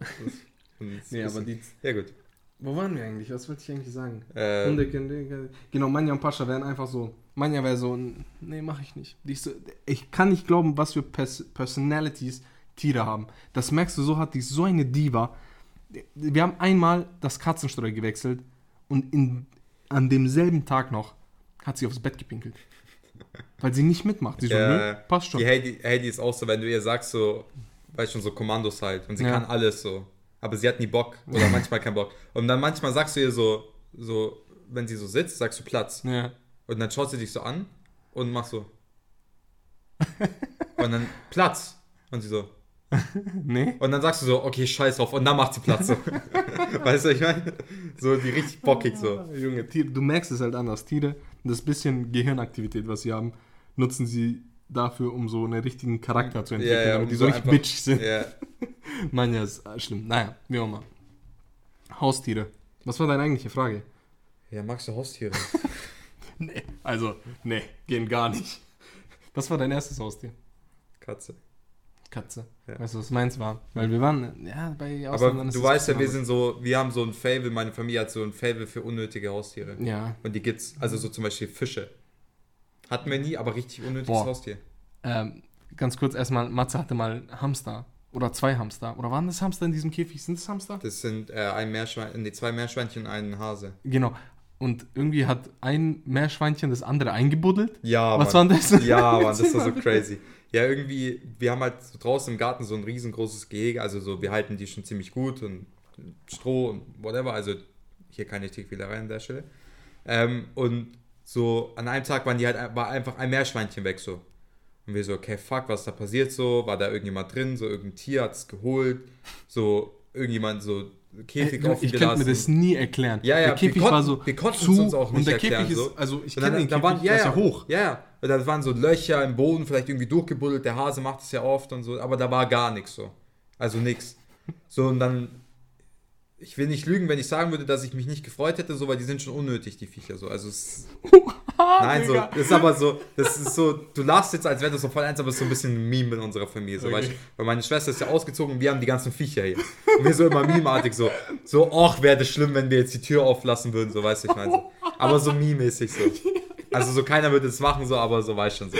Nee, aber die. Ja, gut. Wo waren wir eigentlich? Was wollte ich eigentlich sagen? Äh, Hunde, Kinder, genau, Manja und Pascha wären einfach so. Manja wäre so, nee, mach ich nicht. Ist so, ich kann nicht glauben, was für Pers Personalities Tiere haben. Das merkst du, so hat die so eine Diva. Wir haben einmal das Katzenstreu gewechselt und in, an demselben Tag noch hat sie aufs Bett gepinkelt. Weil sie nicht mitmacht. Sie so, Ja, nö, passt schon. Die Heidi, Heidi ist auch so, wenn du ihr sagst, so, weißt schon, so Kommandos halt. Und sie Ja. kann alles so. Aber sie hat nie Bock. Oder manchmal keinen Bock. Und dann manchmal sagst du ihr so, so, wenn sie so sitzt, sagst du Platz. Ja. Und dann schaut sie dich so an und macht so. und dann Platz. Und sie so. Nee? Und dann sagst du so, okay, scheiß drauf. Und dann macht sie Platz. So. weißt du, ich meine? So, die richtig bockig so. Ah, Junge, du merkst es halt anders. Tiere, das bisschen Gehirnaktivität, was sie haben, nutzen sie dafür, um so einen richtigen Charakter zu entwickeln, Ja, ja, um die so so richtig bitch sind. Ja. Mann, ja, ist schlimm. Naja, wie auch immer. Haustiere. Was war deine eigentliche Frage? ja, magst du Haustiere? Nee, also, nee, gehen gar nicht. Was war dein erstes Haustier? Katze. Katze. Ja. Weißt du, was meins war? Weil wir waren, ja, bei Aber Ausländern ist du weißt ja, ein wir sind so, wir haben so ein Fable, meine Familie hat so ein Fable für unnötige Haustiere. Ja. Und die gibt's, also so zum Beispiel Fische. Hatten wir nie, aber richtig unnötiges Boah. Haustier. Ähm, ganz kurz erstmal, Matze hatte mal Hamster. Oder zwei Hamster. Oder waren das Hamster in diesem Käfig? Sind das Hamster? Das sind äh, ein Meerschwein, nee, zwei Meerschweinchen und ein Hase. Genau. Und irgendwie hat ein Meerschweinchen das andere eingebuddelt. Ja, Was Mann. war das? Ja, Mann, das war so crazy. Ja, irgendwie, wir haben halt so draußen im Garten so ein riesengroßes Gehege, also so, wir halten die schon ziemlich gut und Stroh und whatever, also hier keine Tierquälerei an der Stelle. Ähm, und so an einem Tag waren die halt, war einfach ein Meerschweinchen weg so. Und wir so, okay, fuck, was da passiert so? War da irgendjemand drin? So irgendein Tier hat es geholt? So irgendjemand so Käfig Äh, offen ich könnte mir das nie erklären. Ja, ja, der Käfig konnten- war so wir konnten es zu uns auch nicht und der erklären, Käfig so. ist, also ich kenne den da Käfig, waren, ja, ist ja ja hoch. Ja, ja. Und da waren so Löcher im Boden, vielleicht irgendwie durchgebuddelt. Der Hase macht es ja oft und so, aber da war gar nichts so. Also nichts. So, und dann, ich will nicht lügen, wenn ich sagen würde, dass ich mich nicht gefreut hätte, so, weil die sind schon unnötig, die Viecher so. Also es, nein, so, das ist aber so, das ist so, du lachst jetzt, als wäre das so voll eins, aber es ist so ein bisschen ein Meme in unserer Familie. So, Okay. weißt, du? weil meine Schwester ist ja ausgezogen und wir haben die ganzen Viecher hier. Und wir so immer memeartig so, so, ach, wäre das schlimm, wenn wir jetzt die Tür auflassen würden, so, weißt du, ich meine so. Aber so meme-mäßig so. Also so keiner würde es machen, so, aber so weiß schon so.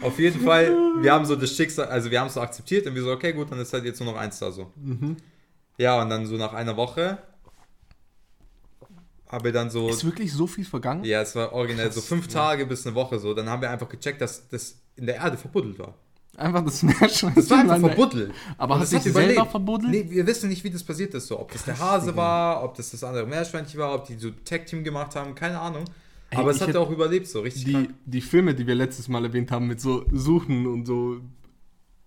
Auf jeden Fall, wir haben so das Schicksal, also wir haben es so akzeptiert und wir so, okay, gut, dann ist halt jetzt nur noch eins da so. Ja, und dann so nach einer Woche habe wir dann so, Ist wirklich so viel vergangen? ja, es war originell so fünf ja. Tage bis eine Woche so, dann haben wir einfach gecheckt, dass das in der Erde verbuddelt war. Einfach das Meerschweinchen. Das war einfach verbuddelt. Aber Und hat das sich selber überlebt. verbuddelt? Nee, wir wissen nicht, wie das passiert ist. So. Ob das der Hase war, ob das das andere Meerschweinchen war, ob die so Tag-Team gemacht haben, keine Ahnung. Ey, Aber es hat hätte- auch überlebt, so richtig die, krank. die Filme, die wir letztes Mal erwähnt haben, mit so Suchen und so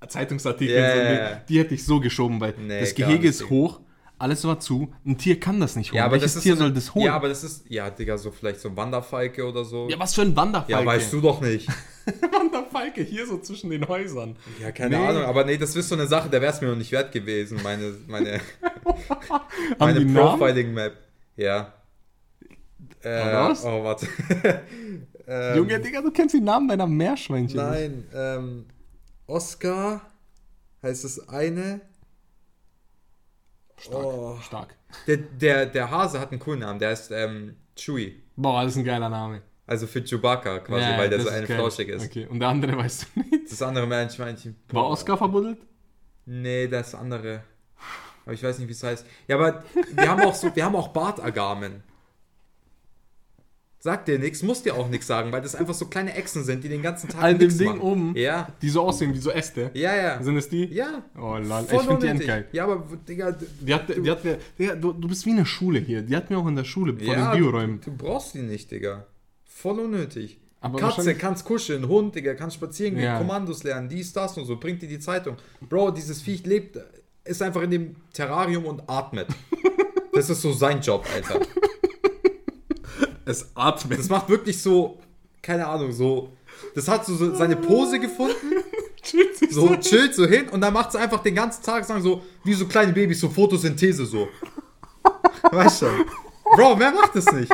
Zeitungsartikeln, so, ja, die, hätte ich so geschoben, weil Nee, das Gehege ist hoch, alles war zu, ein Tier kann das nicht holen. Ja, aber Welches Tier so soll das holen? Ja, aber das ist, ja, Digga, so vielleicht so ein Wanderfalke oder so. Ja, was für ein Wanderfalke. Ja, weißt du doch nicht. Wanderfalke hier so zwischen den Häusern. Ja, keine Nee. Ahnung, aber nee, das ist so eine Sache, der wäre es mir noch nicht wert gewesen, meine, meine, meine? Profiling-Map. Ja. Äh, oh, warte. ähm, Junge, Digga, du kennst die Namen deiner Meerschweinchen. Nein, ähm, Oscar heißt das eine. Stark, Oh. stark. Der, der, der Hase hat einen coolen Namen, der ist ähm, Chewie. Boah, das ist ein geiler Name. Also für Chewbacca quasi, Ja, weil der so ein geil. flauschig ist. Okay, und der andere weißt du nicht. Das andere Meerschweinchen. War. Oscar verbuddelt? Nee, das andere. Aber ich weiß nicht, wie es heißt. Ja, aber wir haben auch so, wir haben auch Bartagamen. Sagt dir nichts, muss dir auch nichts sagen, weil das einfach so kleine Echsen sind, die den ganzen Tag An dem Ding machen. oben? Ja, Die so aussehen wie so Äste. ja, ja. Sind es die? Ja. Oh lol, Voll ich finde die endgeil. Ja, aber Digga, Die hat, die hat mir, Digga, du, du bist wie eine Schule hier. Die hat mir auch in der Schule vor ja, den du, Bioräumen. du brauchst die nicht, Digga. Voll unnötig. Aber Katze, kannst kuscheln, Hund, Digga, kannst spazieren gehen, Ja. Kommandos lernen, dies, das und so, bringt dir die Zeitung. Bro, dieses Viech lebt, ist einfach in dem Terrarium und atmet. Das ist so sein Job, Alter. Es atmet. Das macht wirklich so, keine Ahnung, so. Das hat so, seine Pose gefunden, so chillt so hin und dann macht es einfach den ganzen Tag, sagen so, wie so kleine Babys, so Photosynthese so. Weißt du? Bro, wer macht das nicht?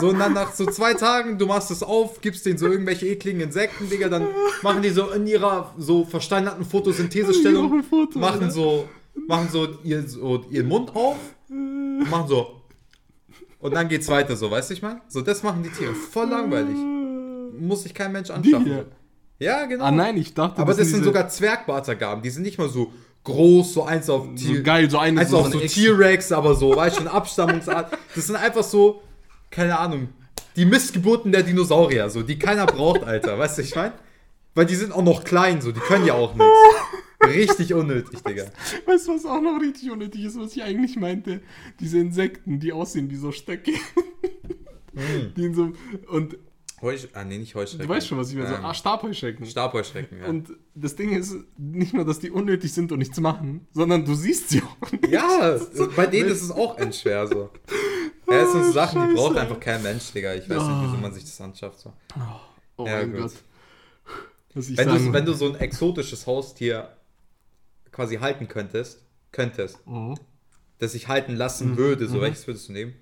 So, und dann nach so zwei Tagen, du machst es auf, gibst denen so irgendwelche ekligen Insekten, Digga, dann machen die so in ihrer so versteinerten Photosynthesestellung, Ich mach ein Foto, machen Alter. so, machen so, ihr, so ihren Mund auf und machen so. Und dann geht's weiter so, weißt du, ich meine? So, das machen die Tiere. Voll langweilig. Muss sich kein Mensch Die anschaffen. hier. Ja, genau. Ah nein, ich dachte, Aber das sind diese- sogar Zwergbartagaben. Die sind nicht mal so groß, so eins auf so geil, so eine Also so auch so T-Rex, aber so, weißt du, eine Abstammungsart. Das sind einfach so, keine Ahnung, die Missgeburten der Dinosaurier, so, die keiner braucht, Alter. Weißt du, ich mein? Weil die sind auch noch klein, so, die können ja auch nichts. Richtig unnötig, Digga. Weißt du, was auch noch richtig unnötig ist, was ich eigentlich meinte? Diese Insekten, die aussehen wie so Stöcke. Die in so, und Heusch ah, nee, nicht Heuschrecken. du weißt schon, was ich meine. So, Ähm, ah, Stabheuschrecken. Stabheuschrecken, ja. Und das Ding ist nicht nur, dass die unnötig sind und nichts machen, sondern du siehst sie auch nicht. ja, bei denen ist es auch endschwer, so. Ja, es sind so Sachen, die Scheiße. braucht einfach kein Mensch, Digga. Ich weiß nicht, wieso man sich das anschafft, so. Oh Ja, mein gut. Gott. Wenn du, wenn du so ein exotisches Haustier quasi halten könntest, könntest, Mhm. das ich halten lassen würde, so welches würdest du nehmen?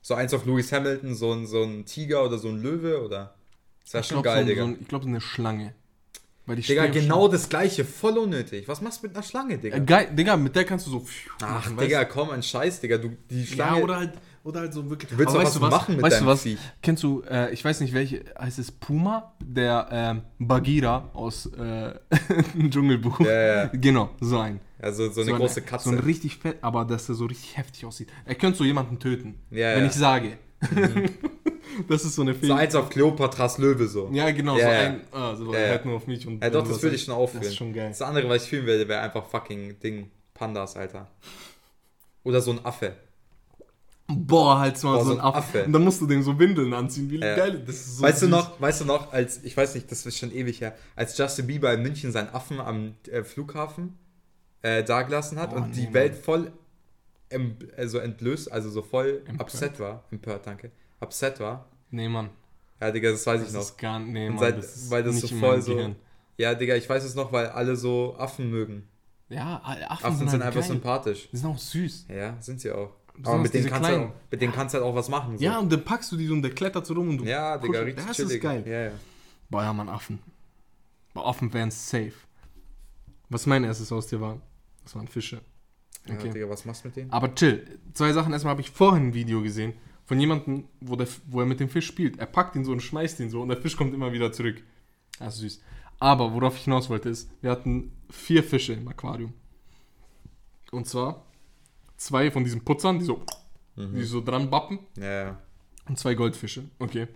So eins auf Lewis Hamilton, so ein, so ein Tiger oder so ein Löwe oder? Das wäre schon glaube, geil, so, Digga. so, ein- ich glaube, so eine Schlange. Weil die Digga, genau das gleiche, voll unnötig. Was machst du mit einer Schlange, Digga? Äh, geil, Digga, mit der kannst du so. Ach, machen, weißt Digga, komm, ein Scheiß, Digga. Du, die Ja, Schlange. oder halt, oder halt so wirklich. Du willst Aber weißt was du machen mit weißt deinem du was? Viech. Kennst du, äh, ich weiß nicht welche, heißt es Puma? Der ähm, Bagheera aus äh, Dschungelbuch. Ja, ja. Genau, so ein. also so eine so große Katze. So ein richtig fett, aber dass der so richtig heftig aussieht. Er könnte so jemanden töten. Ja, wenn ich sage. das ist so eine so Fähigkeit. eins auf Kleopatras Löwe so. Ja, genau, so ein. Ah, so Ja, ja. halt nur auf mich. Und Ja, doch, du das was würde ich sagst, schon aufführen. Das ist schon geil. Das andere, was ich fühlen würde, wäre einfach fucking Ding. Pandas, Alter. Oder so ein Affe. Boah, halt's mal Boah, so ein Affe. Affe. Und dann musst du dem so Windeln anziehen. Wie Ja. geil. Das ist so weißt du süß. noch, weißt du noch, als, ich weiß nicht, das ist schon ewig her, als Justin Bieber in München seinen Affen am äh, Flughafen äh, dagelassen hat Oh, und die nee, Welt voll em, also entlöst, also so voll Empört. upset war, empört, danke, upset war. Nee, Mann. Ja, Digga, das weiß Das ich noch. ist gar nee, Mann, seit- das ist weil das so voll so- Gehirn. Ja, Digga, ich weiß es noch, weil alle so Affen mögen. Ja, Affen, Affen sind, halt einfach geil. sympathisch. Die sind auch süß. Ja, sind sie auch. Aber mit denen, kannst du, kleinen. auch- mit denen kannst du halt auch was machen. So. Ja, und dann packst du die so und der klettert so rum und du. ja Digga, richtig Das chillig. ist geil. Ja, ja. Boah, ja, Mann, Affen. Bei Affen wären safe. Was mein erstes Haustier war, das waren Fische. ja Okay. Digga, was machst du mit denen? Aber chill. Zwei Sachen. Erstmal habe ich vorhin ein Video gesehen von jemandem, wo, der, wo er mit dem Fisch spielt. Er packt ihn so und schmeißt ihn so und der Fisch kommt immer wieder zurück. Das ist süß. Aber worauf ich hinaus wollte ist, wir hatten vier Fische im Aquarium. Und zwar zwei von diesen Putzern, die so, die so dran bappen Ja, und zwei Goldfische. Okay.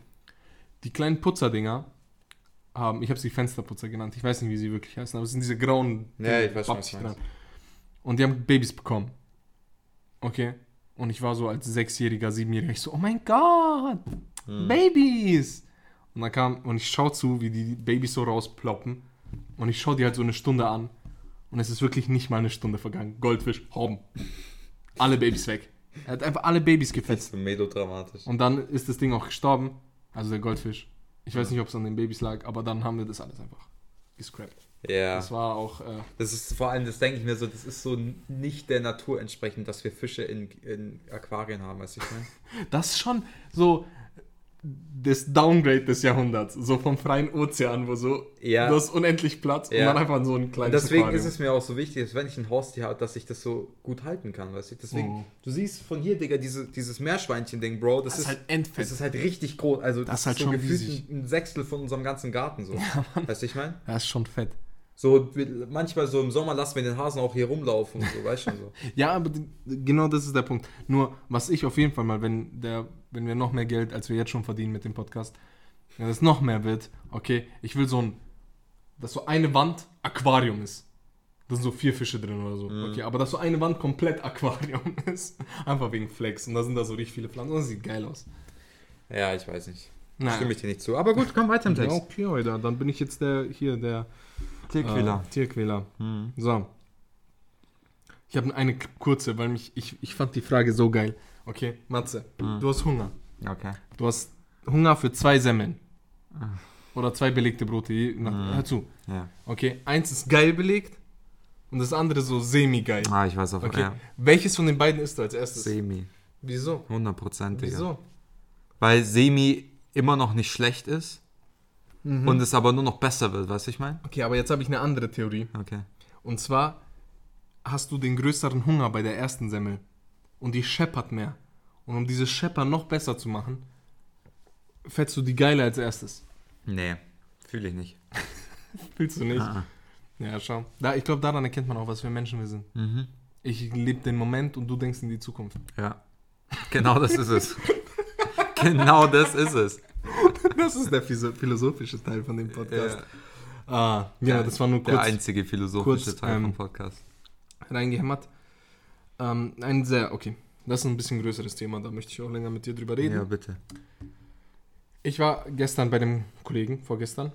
Die kleinen Putzerdinger haben, ich habe sie Fensterputzer genannt. Ich weiß nicht, wie sie wirklich heißen, aber es sind diese grauen Ja, ich weiß schon, was. Und die haben Babys bekommen. Okay. Und ich war so als Sechsjähriger, Siebenjähriger, ich so, oh mein Gott, Hm. Babys! Und dann kam, und ich schaue zu, wie die Babys so rausploppen. Und ich schaue die halt so eine Stunde an. Und es ist wirklich nicht mal eine Stunde vergangen. Goldfisch, Hauben. Alle Babys weg. Er hat einfach alle Babys Das gefetzt. ist so melodramatisch. Und dann ist das Ding auch gestorben. Also der Goldfisch. Ich weiß nicht, ob es an den Babys lag, aber dann haben wir das alles einfach gescrapped. Ja. Das war auch. Äh, Das ist vor allem, das denke ich mir so, das ist so nicht der Natur entsprechend, dass wir Fische in, in Aquarien haben, weißt du, ich meine? das ist schon so das Downgrade des Jahrhunderts. So vom freien Ozean, wo so Ja. du hast unendlich Platz Ja. und dann einfach so ein Und kleines deswegen Aquarium. ist es mir auch so wichtig, dass wenn ich ein Haustier habe, dass ich das so gut halten kann, weißt du? Deswegen, Mhm. du siehst von hier, Digga, diese, dieses Meerschweinchen-Ding, Bro, das, Das ist halt endfett. Das ist halt richtig groß. Also, Das ist halt so schon gefühlt ein, ein Sechstel von unserem ganzen Garten, so. weißt du, ich meine? Das ist schon fett. So, manchmal so im Sommer lassen wir den Hasen auch hier rumlaufen und so, weißt du schon so. Ja, aber genau das ist der Punkt. Nur, was ich auf jeden Fall mal, wenn, der, wenn wir noch mehr Geld, als wir jetzt schon verdienen mit dem Podcast, wenn es noch mehr wird, okay, ich will so ein, dass so eine Wand Aquarium ist. Da sind so vier Fische drin oder so. Okay, aber dass so eine Wand komplett Aquarium ist. Einfach wegen Flex. Und da sind da so richtig viele Pflanzen. Das sieht geil aus. Ja, ich weiß nicht. Naja. Stimme ich dir nicht zu. Aber gut, komm weiter im Ja, Text. okay, Alter. Dann bin ich jetzt der, hier, der Tierquäler. Äh, Tierquäler. Mhm. So. Ich habe eine kurze, weil mich, ich, ich fand die Frage so geil. Okay, Matze, Mhm. du hast Hunger. Okay. Du hast Hunger für zwei Semmeln. Oder zwei belegte Brote. Mhm. Hör zu. Ja. Okay, eins ist geil belegt und das andere so semi-geil. Ah, ich weiß auch. Okay, Ja. welches von den beiden isst du als erstes? Semi. Wieso? 100 Prozent, Digga. Wieso? Weil Semi immer noch nicht schlecht ist Mhm. und es aber nur noch besser wird, weißt du, ich meine? Okay, aber jetzt habe ich eine andere Theorie. Okay. Und zwar hast du den größeren Hunger bei der ersten Semmel. Und die scheppert mehr. Und um dieses Scheppern noch besser zu machen, fährst du die Geile als erstes. Nee, fühle ich nicht. Fühlst du nicht? Ah, Ja, schau. Da, ich glaube, daran erkennt man auch, was für Menschen wir sind. Mhm. Ich lebe den Moment und du denkst in die Zukunft. Ja. Genau das ist es. genau das ist es. Das ist der philo- philosophische Teil von dem Podcast. Ah, ja, das war nur Der kurz einzige philosophische kurz, Teil ähm, vom Podcast. reingehämmert. Ähm, ein sehr, okay, das ist ein bisschen größeres Thema, da möchte ich auch länger mit dir drüber reden. Ja, bitte. Ich war gestern bei dem Kollegen, vorgestern,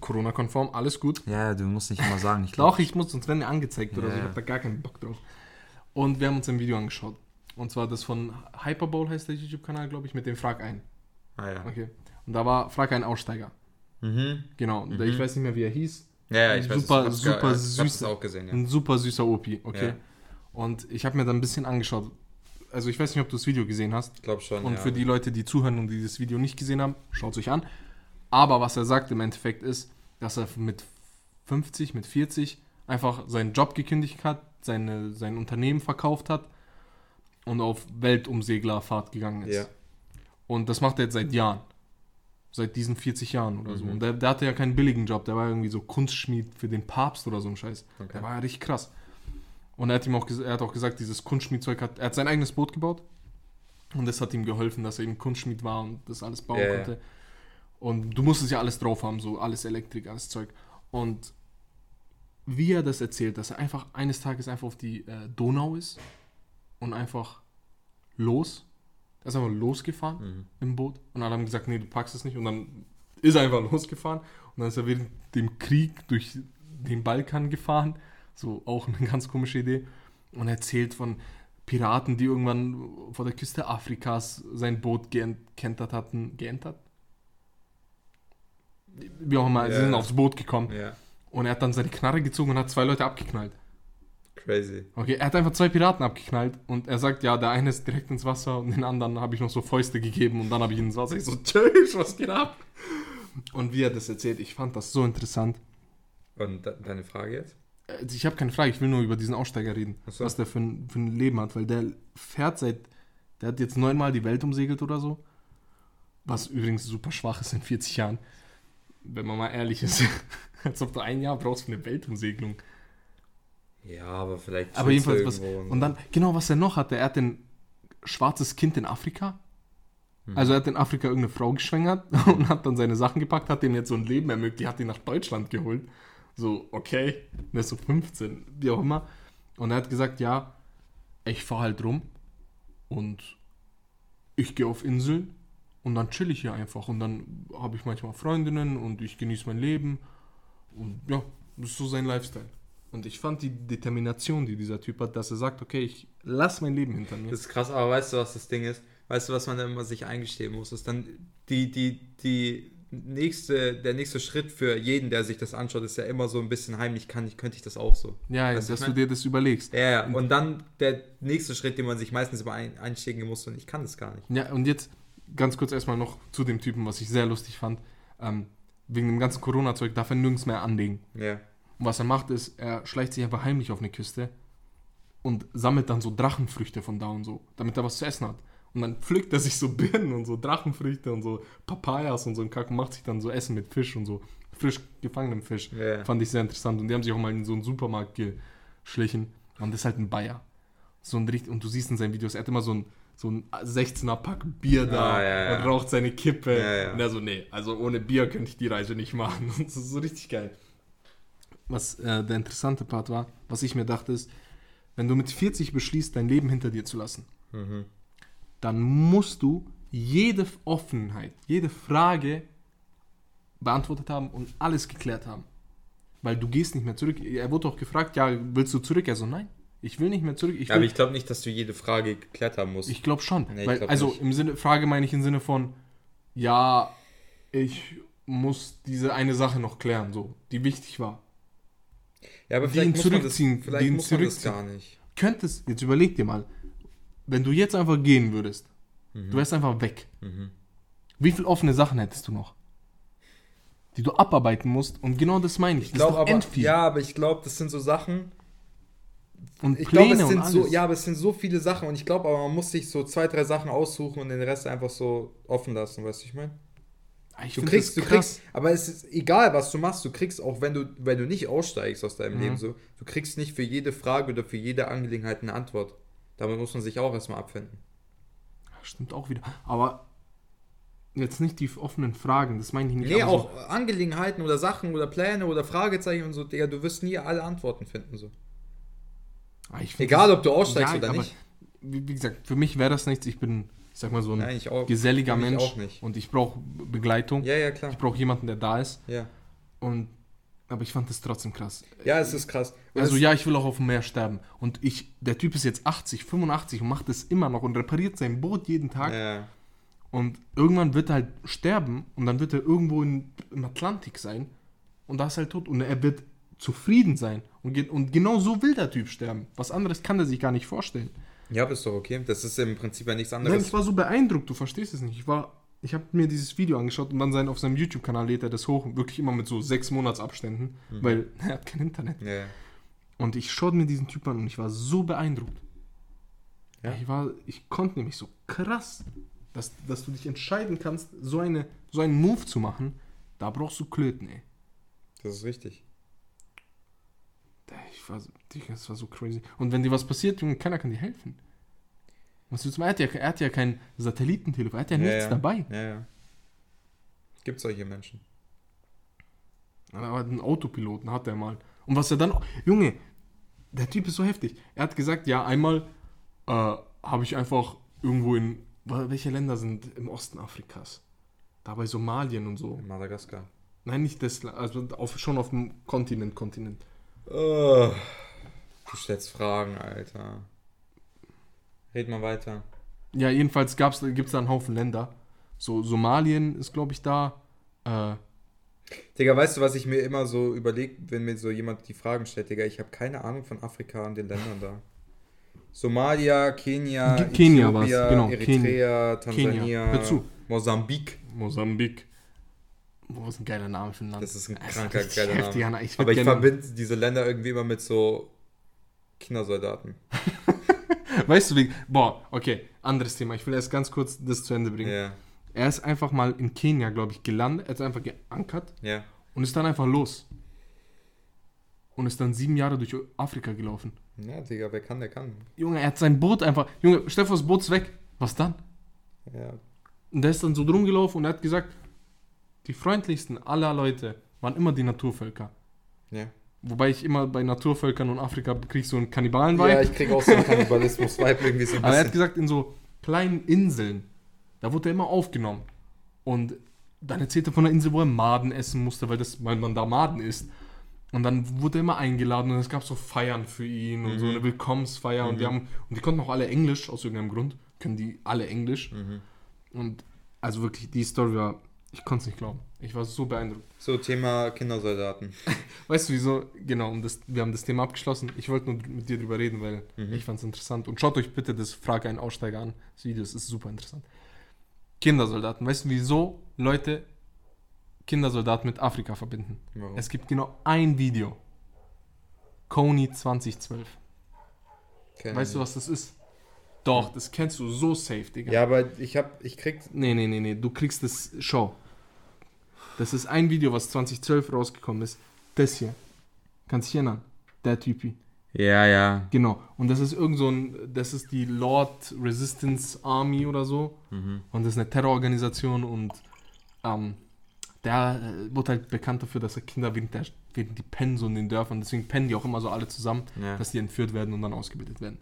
Corona-konform, alles gut. Ja, du musst nicht immer sagen. Ich glaube, Doch, ich muss, sonst werden wir angezeigt oder Ja, so, ich habe da gar keinen Bock drauf. Und wir haben uns ein Video angeschaut. Und zwar das von Hyperbowl heißt der YouTube-Kanal, glaube ich, mit dem Frag ein. ah, ja. Okay. Und da war Frag ein Aussteiger. Mhm. Genau. Mhm. Ich weiß nicht mehr, wie er hieß. Ja, ja, ich weiß. Super- ich hab's super Ich hab's süß. auch gesehen, ja. Ein super süßer Opi, okay. Ja. Und ich habe mir dann ein bisschen angeschaut. Also ich weiß nicht, ob du das Video gesehen hast. Ich glaube schon. Und ja. für die Leute, die zuhören und die das Video nicht gesehen haben, schaut es euch an. Aber was er sagt im Endeffekt ist, dass er mit 50, mit 40 einfach seinen Job gekündigt hat, seine, sein Unternehmen verkauft hat und auf Weltumseglerfahrt gegangen ist. Ja. Und das macht er jetzt seit Jahren. Seit diesen 40 Jahren oder so. Mhm. Und der, der hatte ja keinen billigen Job, der war irgendwie so Kunstschmied für den Papst oder so ein Scheiß. Okay. Der war ja richtig krass. Und er hat ihm auch, er hat auch gesagt, dieses Kunstschmiedzeug hat, er hat sein eigenes Boot gebaut. Und das hat ihm geholfen, dass er eben Kunstschmied war und das alles bauen ja. konnte. Und du musstest ja alles drauf haben, so alles Elektrik, alles Zeug. Und wie er das erzählt, dass er einfach eines Tages einfach auf die äh, Donau ist und einfach los. Er ist einfach losgefahren Mhm. im Boot und alle haben gesagt, nee, du packst es nicht. Und dann ist er einfach losgefahren und dann ist er während dem Krieg durch den Balkan gefahren. So auch eine ganz komische Idee. Und erzählt von Piraten, die irgendwann vor der Küste Afrikas sein Boot geentert hatten. Geentert? Wie auch immer, sie Ja. sind aufs Boot gekommen. Ja. Und er hat dann seine Knarre gezogen und hat zwei Leute abgeknallt. Crazy. Okay, er hat einfach zwei Piraten abgeknallt und er sagt, ja, der eine ist direkt ins Wasser und den anderen habe ich noch so Fäuste gegeben und dann habe ich ihn ins Wasser. Ich so, tschüss, was geht ab? Und wie er das erzählt, ich fand das so interessant. Und de deine Frage jetzt? Also Ich habe keine Frage, ich will nur über diesen Aussteiger reden, so. was der für ein, für ein Leben hat, weil der fährt seit, der hat jetzt neunmal die Welt umsegelt oder so, was übrigens super schwach ist in 40 Jahren, wenn man mal ehrlich ist, als ob du ein Jahr brauchst für eine Weltumsegelung. Ja, aber vielleicht. Aber jedenfalls was. Und dann, genau, was er noch hatte, er hat ein schwarzes Kind in Afrika. Also er hat in Afrika irgendeine Frau geschwängert und hat dann seine Sachen gepackt, hat dem jetzt so ein Leben ermöglicht, hat ihn nach Deutschland geholt. So, okay, der ist so 15, wie auch immer. Und er hat gesagt, ja, ich fahre halt rum und ich gehe auf Inseln und dann chill ich hier einfach. Und dann habe ich manchmal Freundinnen und ich genieße mein Leben. Und ja, das ist so sein Lifestyle. Und ich fand die Determination, die dieser Typ hat, dass er sagt, okay, ich lass mein Leben hinter mir. Das ist krass, aber weißt du, was das Ding ist? Weißt du, was man immer sich eingestehen muss? Ist dann die, die, die nächste, der nächste Schritt für jeden, der sich das anschaut, ist ja immer so ein bisschen heimlich, kann ich, könnte ich das auch so. ja, ja Weißt dass du dir das überlegst. Ja, ja. Und dann der nächste Schritt, den man sich meistens immer ein, einsteigen muss, und ich kann das gar nicht. Ja, und jetzt ganz kurz erstmal noch zu dem Typen, was ich sehr lustig fand. Ähm, wegen dem ganzen Corona-Zeug darf er nirgends mehr anlegen. Ja. Und was er macht, ist, er schleicht sich einfach heimlich auf eine Küste und sammelt dann so Drachenfrüchte von da und so, damit er was zu essen hat. Und dann pflückt er sich so Birnen und so Drachenfrüchte und so Papayas und so ein Kack und macht sich dann so Essen mit Fisch und so. Frisch gefangenem Fisch. Ja. Fand ich sehr interessant. Und die haben sich auch mal in so einen Supermarkt geschlichen. Und das ist halt ein Bayer. So ein richtig, und du siehst in seinen Videos, er hat immer so ein, so ein 16er Pack Bier da Ah, ja, ja. und raucht seine Kippe. Ja, ja. Und er so, nee, also ohne Bier könnte ich die Reise nicht machen. Das ist so richtig geil. Was äh, der interessante Part war, was ich mir dachte, ist, wenn du mit 40 beschließt, dein Leben hinter dir zu lassen, Mhm. Dann musst du jede Offenheit, jede Frage beantwortet haben und alles geklärt haben. Weil du gehst nicht mehr zurück. Er wurde auch gefragt, ja, willst du zurück? Er so, nein, ich will nicht mehr zurück. Ich, Ja, aber ich glaube nicht, dass du jede Frage geklärt haben musst. ich glaube schon. Nee, ich weil, glaub also nicht. im Sinne, Frage meine ich im Sinne von, ja, ich muss diese eine Sache noch klären, so, die wichtig war. ja, aber die vielleicht ihn muss man das, zurückziehen, vielleicht muss man das zurückziehen. gar nicht. Könntest, jetzt überleg dir mal, wenn du jetzt einfach gehen würdest, Mhm. du wärst einfach weg. Mhm. Wie viele offene Sachen hättest du noch? Die du abarbeiten musst. Und genau das meine ich. Ich doch aber, ja, aber ich glaube, das sind so Sachen, Und ich glaube, Pläne es sind und so, alles. ja, aber es sind so viele Sachen und ich glaube, aber man muss sich so zwei, drei Sachen aussuchen und den Rest einfach so offen lassen, weißt du, ich meine? Ah, Ich Du kriegst, du kriegst, aber es ist egal, was du machst, du kriegst auch, wenn du, wenn du nicht aussteigst aus deinem Mhm. Leben, so, du kriegst nicht für jede Frage oder für jede Angelegenheit eine Antwort. Damit muss man sich auch erstmal abfinden. Stimmt auch wieder. Aber jetzt nicht die offenen Fragen, das meine ich nicht. Nee, auch Angelegenheiten oder Sachen oder Pläne oder Fragezeichen und so, Digga, du wirst nie alle Antworten finden, so. So, Ah, Egal, ob du aussteigst Ja, oder nicht. Wie, wie gesagt, für mich wäre das nichts. Ich bin, ich sag mal, so ein Nein, auch. geselliger Mensch. Und ich brauche Begleitung. Ja, ja, klar. Ich brauche jemanden, der da ist. Ja. Und aber ich fand das trotzdem krass. Ja, es ist krass. Und Also ja, ich will auch auf dem Meer sterben. Und ich, der Typ ist jetzt 80, 85 und macht das immer noch und repariert sein Boot jeden Tag. Ja, Und irgendwann wird er halt sterben und dann wird er irgendwo in, im Atlantik sein und da ist er halt tot und er wird zufrieden sein. Und, ge- und genau so will der Typ sterben. Was anderes kann er sich gar nicht vorstellen. ja, ist doch okay. Das ist im Prinzip ja nichts Nein, anderes. ich war so beeindruckt, du verstehst es nicht. Ich war, ich habe mir dieses Video angeschaut und dann sein, auf seinem YouTube-Kanal lädt er das hoch, wirklich immer mit so sechs Monatsabständen, weil er hat kein Internet. ja, ja. Und ich schaute mir diesen Typ an und ich war so beeindruckt. Ja. Ich war, ich konnte nämlich so krass, dass, dass du dich entscheiden kannst, so, eine, so einen Move zu machen, da brauchst du Klöten, ey. das ist richtig. Ich war, das war so crazy. Und wenn dir was passiert, Junge, keiner kann dir helfen. Was willst du? Er hat ja, er hat ja kein Satellitentelefon, er hat ja, nichts ja. dabei. Ja, ja. Gibt solche Menschen. Aber einen Autopiloten hat er mal. Und was er dann. Junge, der Typ ist so heftig. Er hat gesagt, ja, einmal äh, habe ich einfach irgendwo in. Welche Länder sind im Osten Afrikas? Da bei Somalien und so. In Madagaskar. Nein, nicht das, also auf, schon auf dem Kontinent, Kontinent. Oh, du stellst Fragen, Alter. Red mal weiter. Ja, jedenfalls gibt es da einen Haufen Länder. So, Somalien ist, glaube ich, da. Äh, Digga, weißt du, was ich mir immer so überlege, wenn mir so jemand die Fragen stellt? Digga, ich habe keine Ahnung von Afrika und den Ländern da. Somalia, Kenia, Kenia war's, Äthiopien, genau, Eritrea, Kenia. Tansania, Hör zu. Mosambik. Mosambik. Oh, was ein geiler Name für ein Land. Das ist ein kranker, richtig geiler heftig, Name. Ich Aber ich verbinde diese Länder irgendwie immer mit so Kindersoldaten. Weißt du, wie. Boah, okay, anderes Thema. Ich will erst ganz kurz das zu Ende bringen. Ja, Er ist einfach mal in Kenia, glaube ich, gelandet. Er ist einfach geankert ja. und ist dann einfach los. Und ist dann sieben Jahre durch Afrika gelaufen. Ja, Digga, wer kann, der kann. Junge, er hat sein Boot einfach. Junge, das Boot ist weg. Was dann? Ja, Und der ist dann so drum gelaufen und er hat gesagt, die freundlichsten aller Leute waren immer die Naturvölker. ja. Wobei ich immer bei Naturvölkern und Afrika krieg so einen Kannibalen-Vibe. Ja, ich krieg auch so einen Kannibalismus-Vibe irgendwie so ein Aber er hat bisschen. gesagt, in so kleinen Inseln, da wurde er immer aufgenommen. Und dann erzählt er von einer Insel, wo er Maden essen musste, weil, das, weil man da Maden isst. Und dann wurde er immer eingeladen und es gab so Feiern für ihn und so Mhm. eine Willkommensfeier. Und, die haben, und die konnten auch alle Englisch, aus irgendeinem Grund. Können die alle Englisch. Mhm. Und also wirklich, die Story war, ich konnte es nicht glauben. Ich war so beeindruckt. So, Thema Kindersoldaten. Weißt du wieso? Genau, und das, wir haben das Thema abgeschlossen. Ich wollte nur mit dir drüber reden, weil Mhm. ich fand es interessant. Und schaut euch bitte das Frage einen Aussteiger an. Das Video das ist super interessant. Kindersoldaten. Weißt du, wieso Leute Kindersoldaten mit Afrika verbinden? Warum? Es gibt genau ein Video. Kony 2012. Keine Weißt du, was das ist? Doch, das kennst du so safe, Digga. Ja, aber ich hab, ich krieg. Nee, nee, nee, nee. Du kriegst das. Schau. Das ist ein Video, was 2012 rausgekommen ist. Das hier. Kannst dich erinnern? Der Typi. Ja, ja. Genau. Und das ist irgend so ein. Das ist die Lord Resistance Army oder so. Mhm. Und das ist eine Terrororganisation und. Ähm, der äh, wurde halt bekannt dafür, dass er Kinder während, der, während die pennen so in den Dörfern. Deswegen pennen die auch immer so alle zusammen, Ja. dass die entführt werden und dann ausgebildet werden.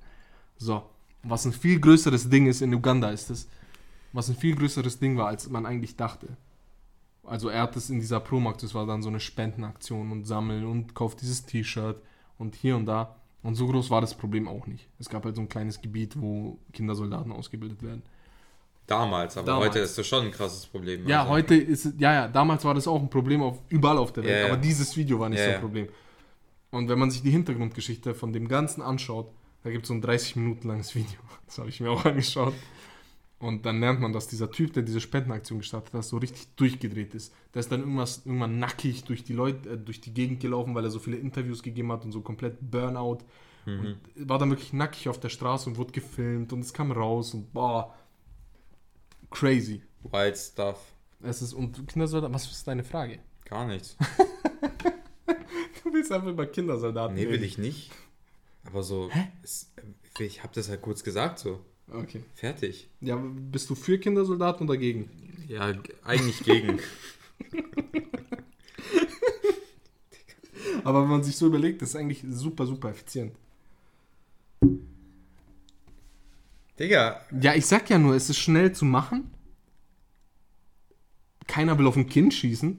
So. Was ein viel größeres Ding ist in Uganda ist es, was ein viel größeres Ding war, als man eigentlich dachte. Also er hat es in dieser Promarkt, das war dann so eine Spendenaktion und sammeln und kauft dieses T-Shirt und hier und da. Und so groß war das Problem auch nicht. Es gab halt so ein kleines Gebiet, wo Kindersoldaten ausgebildet werden. Damals, aber Damals. heute ist das schon ein krasses Problem. Ja, also. heute ist es, ja, ja, damals war das auch ein Problem auf, überall auf der Welt, ja. aber dieses Video war nicht Ja, so ein. Problem. Und wenn man sich die Hintergrundgeschichte von dem Ganzen anschaut, da gibt es so ein 30 Minuten langes Video. Das habe ich mir auch angeschaut. Und dann lernt man, dass dieser Typ, der diese Spendenaktion gestartet hat, so richtig durchgedreht ist. Der ist dann irgendwas, irgendwann nackig durch die Leute, äh, durch die Gegend gelaufen, weil er so viele Interviews gegeben hat und so komplett Burnout. Und war dann wirklich nackig auf der Straße und wurde gefilmt und es kam raus und boah, crazy. Wild Stuff. Es ist, und Kindersoldaten, was ist deine Frage? Gar nichts. Du willst einfach über Kindersoldaten Nee, will reden. ich nicht. Aber so, es, ich habe das halt kurz gesagt so. Okay. Fertig. Ja, bist du für Kindersoldaten oder dagegen? Ja, eigentlich gegen. Aber wenn man sich so überlegt, das ist eigentlich super, super effizient. Digga, Ja, ich sag ja nur, es ist schnell zu machen. Keiner will auf ein Kind schießen.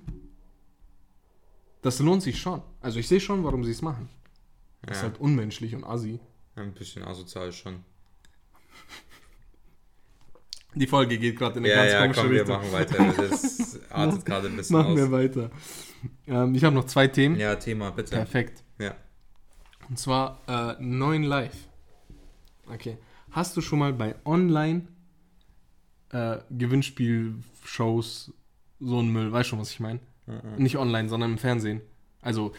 Das lohnt sich schon. Also ich sehe schon, warum sie es machen. Das ist Ja. halt unmenschlich und assi. ein bisschen asozial schon. Die Folge geht gerade in eine Ja, ganz ja, komische komm, wir Richtung. machen weiter. Das artet gerade ein bisschen Machen wir aus. weiter. Ähm, ich habe noch zwei Themen. Ja, Thema, bitte. Perfekt. Ja. Und zwar äh, 9 Live. Okay. Hast du schon mal bei Online äh, Gewinnspielshows so einen Müll, weißt schon, was ich meine? Mhm. Nicht online, sondern im Fernsehen. Also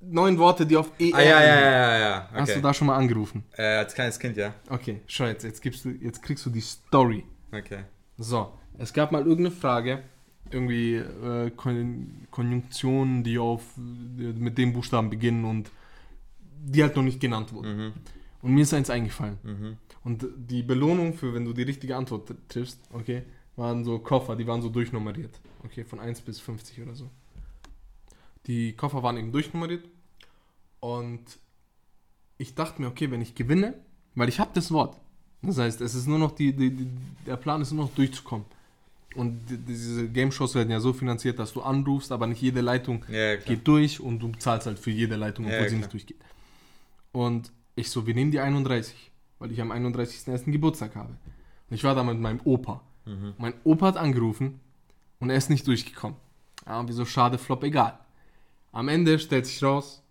neun Worte, die auf ER. Ah, ja, ja, ja, ja, ja. Okay. Hast du da schon mal angerufen? äh, als kleines Kind, ja. Okay, schau jetzt, jetzt, gibst du, jetzt kriegst du die Story. Okay. So, es gab mal irgendeine Frage, irgendwie äh, Kon Konjunktionen, die auf mit dem Buchstaben beginnen und die halt noch nicht genannt wurden. Mhm. Und mir ist eins eingefallen. Mhm. Und die Belohnung für, wenn du die richtige Antwort triffst, okay, waren so Koffer, die waren so durchnummeriert. Okay, von 1 bis 50 oder so. Die Koffer waren eben durchnummeriert. Und ich dachte mir, okay, wenn ich gewinne, weil ich habe das Wort. Das heißt, es ist nur noch die, die, die, der Plan ist nur noch durchzukommen. Und die, diese Game Shows werden ja so finanziert, dass du anrufst, aber nicht jede Leitung Ja, geht durch und du zahlst halt für jede Leitung, obwohl Ja, sie nicht durchgeht. Und ich so, wir nehmen die 31, weil ich am 31.01. Geburtstag habe. Und ich war da mit meinem Opa. Mhm. Mein Opa hat angerufen und er ist nicht durchgekommen. Ja, wieso schade, Flop, egal. Am Ende stellt sich raus,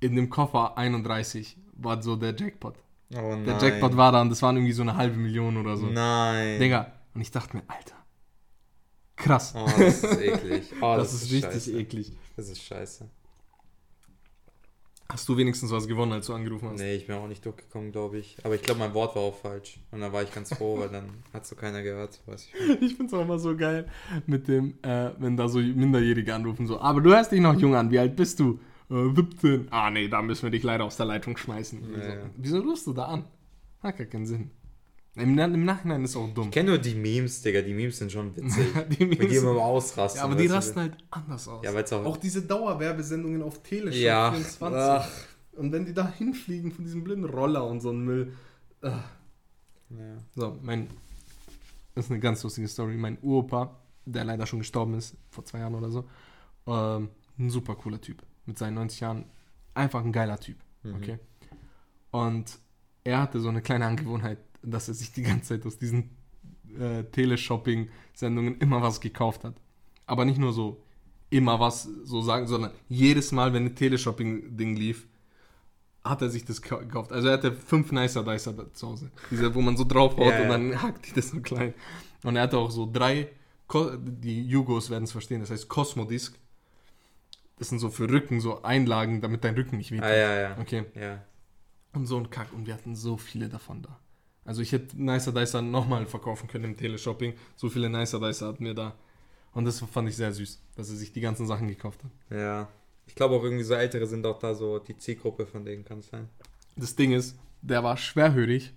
in dem Koffer 31 war so der Jackpot. Oh nein. Der Jackpot war da und das waren irgendwie so eine halbe Million oder so. Nein. Digga, und ich dachte mir, Alter, krass. Oh, das ist eklig. Oh, das, ist richtig scheiße. eklig. Das ist scheiße. Hast du wenigstens was gewonnen, als du angerufen hast? Nee, ich bin auch nicht durchgekommen, glaube ich. Aber ich glaube, mein Wort war auch falsch. Und da war ich ganz froh, weil dann hat so keiner gehört. Weiß ich. Ich find's auch immer so geil mit dem, äh, wenn da so Minderjährige anrufen, so, aber du hörst dich noch jung an, wie alt bist du? Äh, 17. Ah nee, da müssen wir dich leider aus der Leitung schmeißen. Ja, so. ja. Wieso rufst du da an? Hat gar keinen Sinn. Im, Im Nachhinein ist auch dumm. Ich kenne nur die Memes, Digga. Die Memes sind schon witzig. die Mit die Memes- immer ausrasten. ja, aber die du? rasten halt anders aus. Ja, auch- auch diese Dauerwerbesendungen auf Teleshop Ja. 24. Ach. Und wenn die da hinfliegen von diesem blinden Roller und so ein Müll. Ja. So, mein. Das ist eine ganz lustige Story. Mein Uropa, der leider schon gestorben ist, vor zwei Jahren oder so, ähm, ein super cooler Typ. Mit seinen 90 Jahren. Einfach ein geiler Typ. Mhm. Okay. Und er hatte so eine kleine Angewohnheit, dass er sich die ganze Zeit aus diesen äh, Teleshopping-Sendungen immer was gekauft hat. Aber nicht nur so immer was so sagen, sondern jedes Mal, wenn ein Teleshopping-Ding lief, hat er sich das ka- gekauft. Also er hatte fünf Nicer Dicer zu Hause. Diese, wo man so draufhaut Ja, und dann hackt die das so klein. Und er hatte auch so drei, die Jugos werden es verstehen, das heißt Cosmodisc. Das sind so für Rücken, so Einlagen, damit dein Rücken nicht wehtut. Ah, ja, ja. Okay. Ja. Und so ein Kack. Und wir hatten so viele davon da. Also ich hätte Nicer Dicer nochmal verkaufen können im Teleshopping. So viele Nicer Dicer hatten wir da. Und das fand ich sehr süß, dass er sich die ganzen Sachen gekauft hat. Ja. Ich glaube auch irgendwie so Ältere sind auch da so die Zielgruppe von denen, kann es sein. Das Ding ist, der war schwerhörig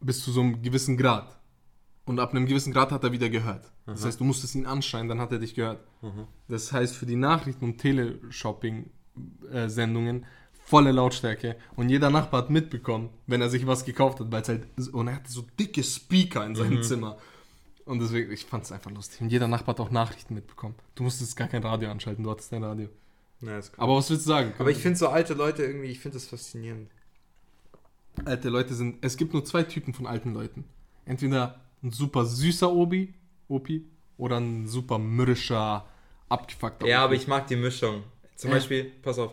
bis zu so einem gewissen Grad. Und ab einem gewissen Grad hat er wieder gehört. Das Aha. heißt, du musstest ihn anschreien, dann hat er dich gehört. Mhm. Das heißt, für die Nachrichten- und Teleshopping-Sendungen volle Lautstärke. Und jeder Nachbar hat mitbekommen, wenn er sich was gekauft hat, weil es halt. Und er hatte so dicke Speaker in seinem Mhm. Zimmer. Und deswegen, ich fand es einfach lustig. Und jeder Nachbar hat auch Nachrichten mitbekommen. Du musstest gar kein Radio anschalten, du hattest dein Radio. Ja, ist cool. Aber was willst du sagen? Aber ich finde so alte Leute irgendwie, ich finde das faszinierend. alte Leute sind. Es gibt nur zwei Typen von alten Leuten. Entweder ein super süßer Obi, Opi, oder ein super mürrischer, abgefuckter Ja, aber ich mag die Mischung. Zum Ja. Beispiel, pass auf,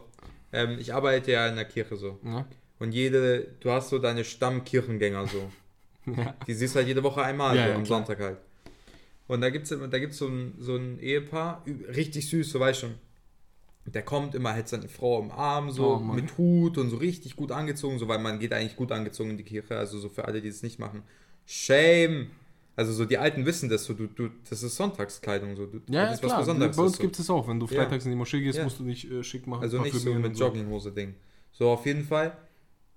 ähm, ich arbeite ja in der Kirche so. Ja? Und jede, du hast so deine Stammkirchengänger so. Ja. Die siehst du halt jede Woche einmal, Ja, so am. Sonntag halt. Und da gibt es da gibt's so, ein, so ein Ehepaar, richtig süß, so weißt schon. Der kommt immer, hält seine Frau im Arm, so Oh, mit Hut und so richtig gut angezogen, so weil man geht eigentlich gut angezogen in die Kirche, also so für alle, die es nicht machen. Shame! Also so die Alten wissen das so, du, du, das ist Sonntagskleidung, so du, Ja, das ist klar. Besonderes. Bei uns so. gibt es auch. Wenn du Ja. freitags in die Moschee gehst, Ja. musst du dich äh, schick machen. Also nicht so mit Jogginghose-Ding. So, auf jeden Fall,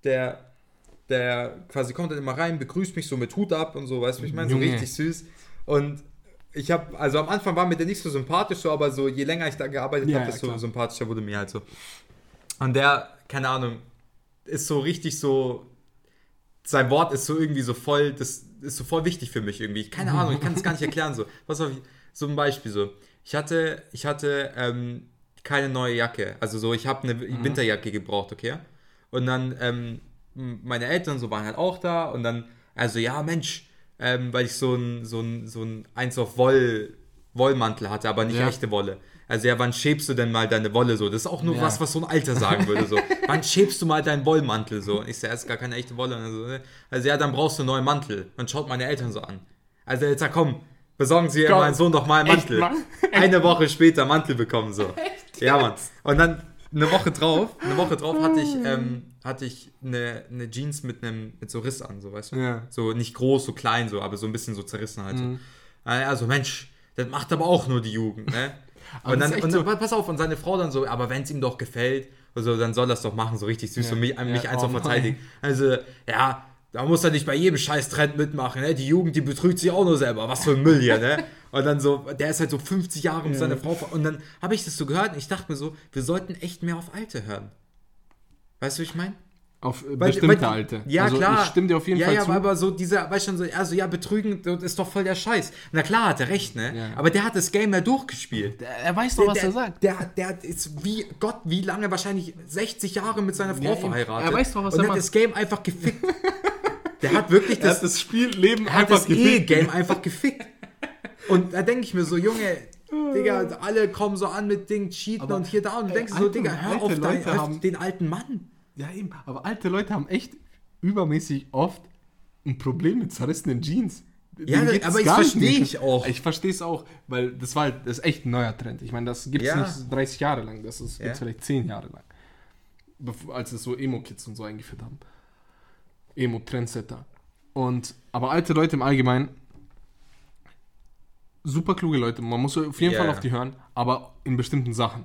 der, der quasi kommt dann immer rein, begrüßt mich so mit Hut ab und so, weißt du, ich meine, so richtig süß. Und ich habe, also am Anfang war mir der nicht so sympathisch, so, aber so, je länger ich da gearbeitet Ja, habe, ja, desto klar. sympathischer wurde mir halt so. Und der, keine Ahnung, ist so richtig so, sein Wort ist so irgendwie so voll, das ist so voll wichtig für mich irgendwie. Keine Ahnung, ich kann es gar nicht erklären so. Pass auf, so ein Beispiel so. Ich hatte, ich hatte ähm, keine neue Jacke. Also so, ich habe eine Winterjacke gebraucht, okay? Und dann, ähm, meine Eltern so waren halt auch da und dann, also ja, Mensch, ähm, weil ich so ein, so ein, so ein eins auf Woll, Wollmantel hatte, aber nicht Ja. echte Wolle. Also ja, wann schäbst du denn mal deine Wolle so? Das ist auch nur Ja. was, was so ein Alter sagen würde. So, wann schäbst du mal deinen Wollmantel so? Und ich so, ja, ist gar keine echte Wolle. Und so, ne? Also ja, dann brauchst du einen neuen Mantel. Dann schaut meine Eltern so an. Also jetzt sag, komm, besorgen Sie meinen Sohn doch mal einen Echt, Mantel. Mann? Eine Woche später Mantel bekommen so. Ja, Mann. Und dann eine Woche drauf, eine Woche drauf hatte ich, ähm, hatte ich eine, eine Jeans mit einem mit so Riss an, so weißt du? Ja. So nicht groß, so klein, so, aber so ein bisschen so zerrissen halt. Mhm. So. Also Mensch, das macht aber auch nur die Jugend, ne? Aber und das dann, und dann pass auf, und seine Frau dann so, aber wenn es ihm doch gefällt, also, dann soll er es doch machen, so richtig süß Ja. und mich, mich Ja, eins oh verteidigen. Also, ja, da muss er nicht bei jedem scheiß Trend mitmachen, ne? Die Jugend, die betrügt sich auch nur selber. Was für ein Müll hier, ne? Und dann so, der ist halt so 50 Jahre mit Ja. seiner Frau. Und dann habe ich das so gehört und ich dachte mir so, wir sollten echt mehr auf Alte hören. Weißt du, wie ich meine? Auf äh, Weil- bestimmte weil- Alte. Ja, also, klar. Ich stimme dir auf jeden ja, Fall ja, zu. aber so dieser, weißt du, so, also ja, betrügen, das ist doch voll der Scheiß. Na klar, hat er recht, ne? Ja. Aber der hat das Game ja durchgespielt. Der- er weiß doch, was der, er sagt. Der, der ist wie Gott, wie lange wahrscheinlich 60 Jahre mit seiner Frau Ja, verheiratet. Er weiß doch, was und er hat macht. das Game einfach gefickt. der hat wirklich das, hat das Spielleben er hat einfach das gefickt. E-Game einfach gefickt. Und da denke ich mir so, Junge, Digga, alle kommen so an mit Ding, cheaten Aber, und hier da und denkst so, Digga, hör auf, dein, Leute auf haben- den alten Mann. Ja, eben. Aber alte Leute haben echt übermäßig oft ein Problem mit zerrissenen Jeans. Ja, Denen aber ich gar nicht versteh gut. ich auch. Ich verstehe es auch, weil das war halt, das ist echt ein neuer Trend. Ich meine, das gibt es Ja. nicht 30 Jahre lang, das gibt es vielleicht 10 Jahre lang. Als es so Emo-Kids und so eingeführt haben. Emo-Trendsetter. Und, aber alte Leute im Allgemeinen, super kluge Leute, man muss auf jeden Ja, Fall auf die hören, aber in bestimmten Sachen.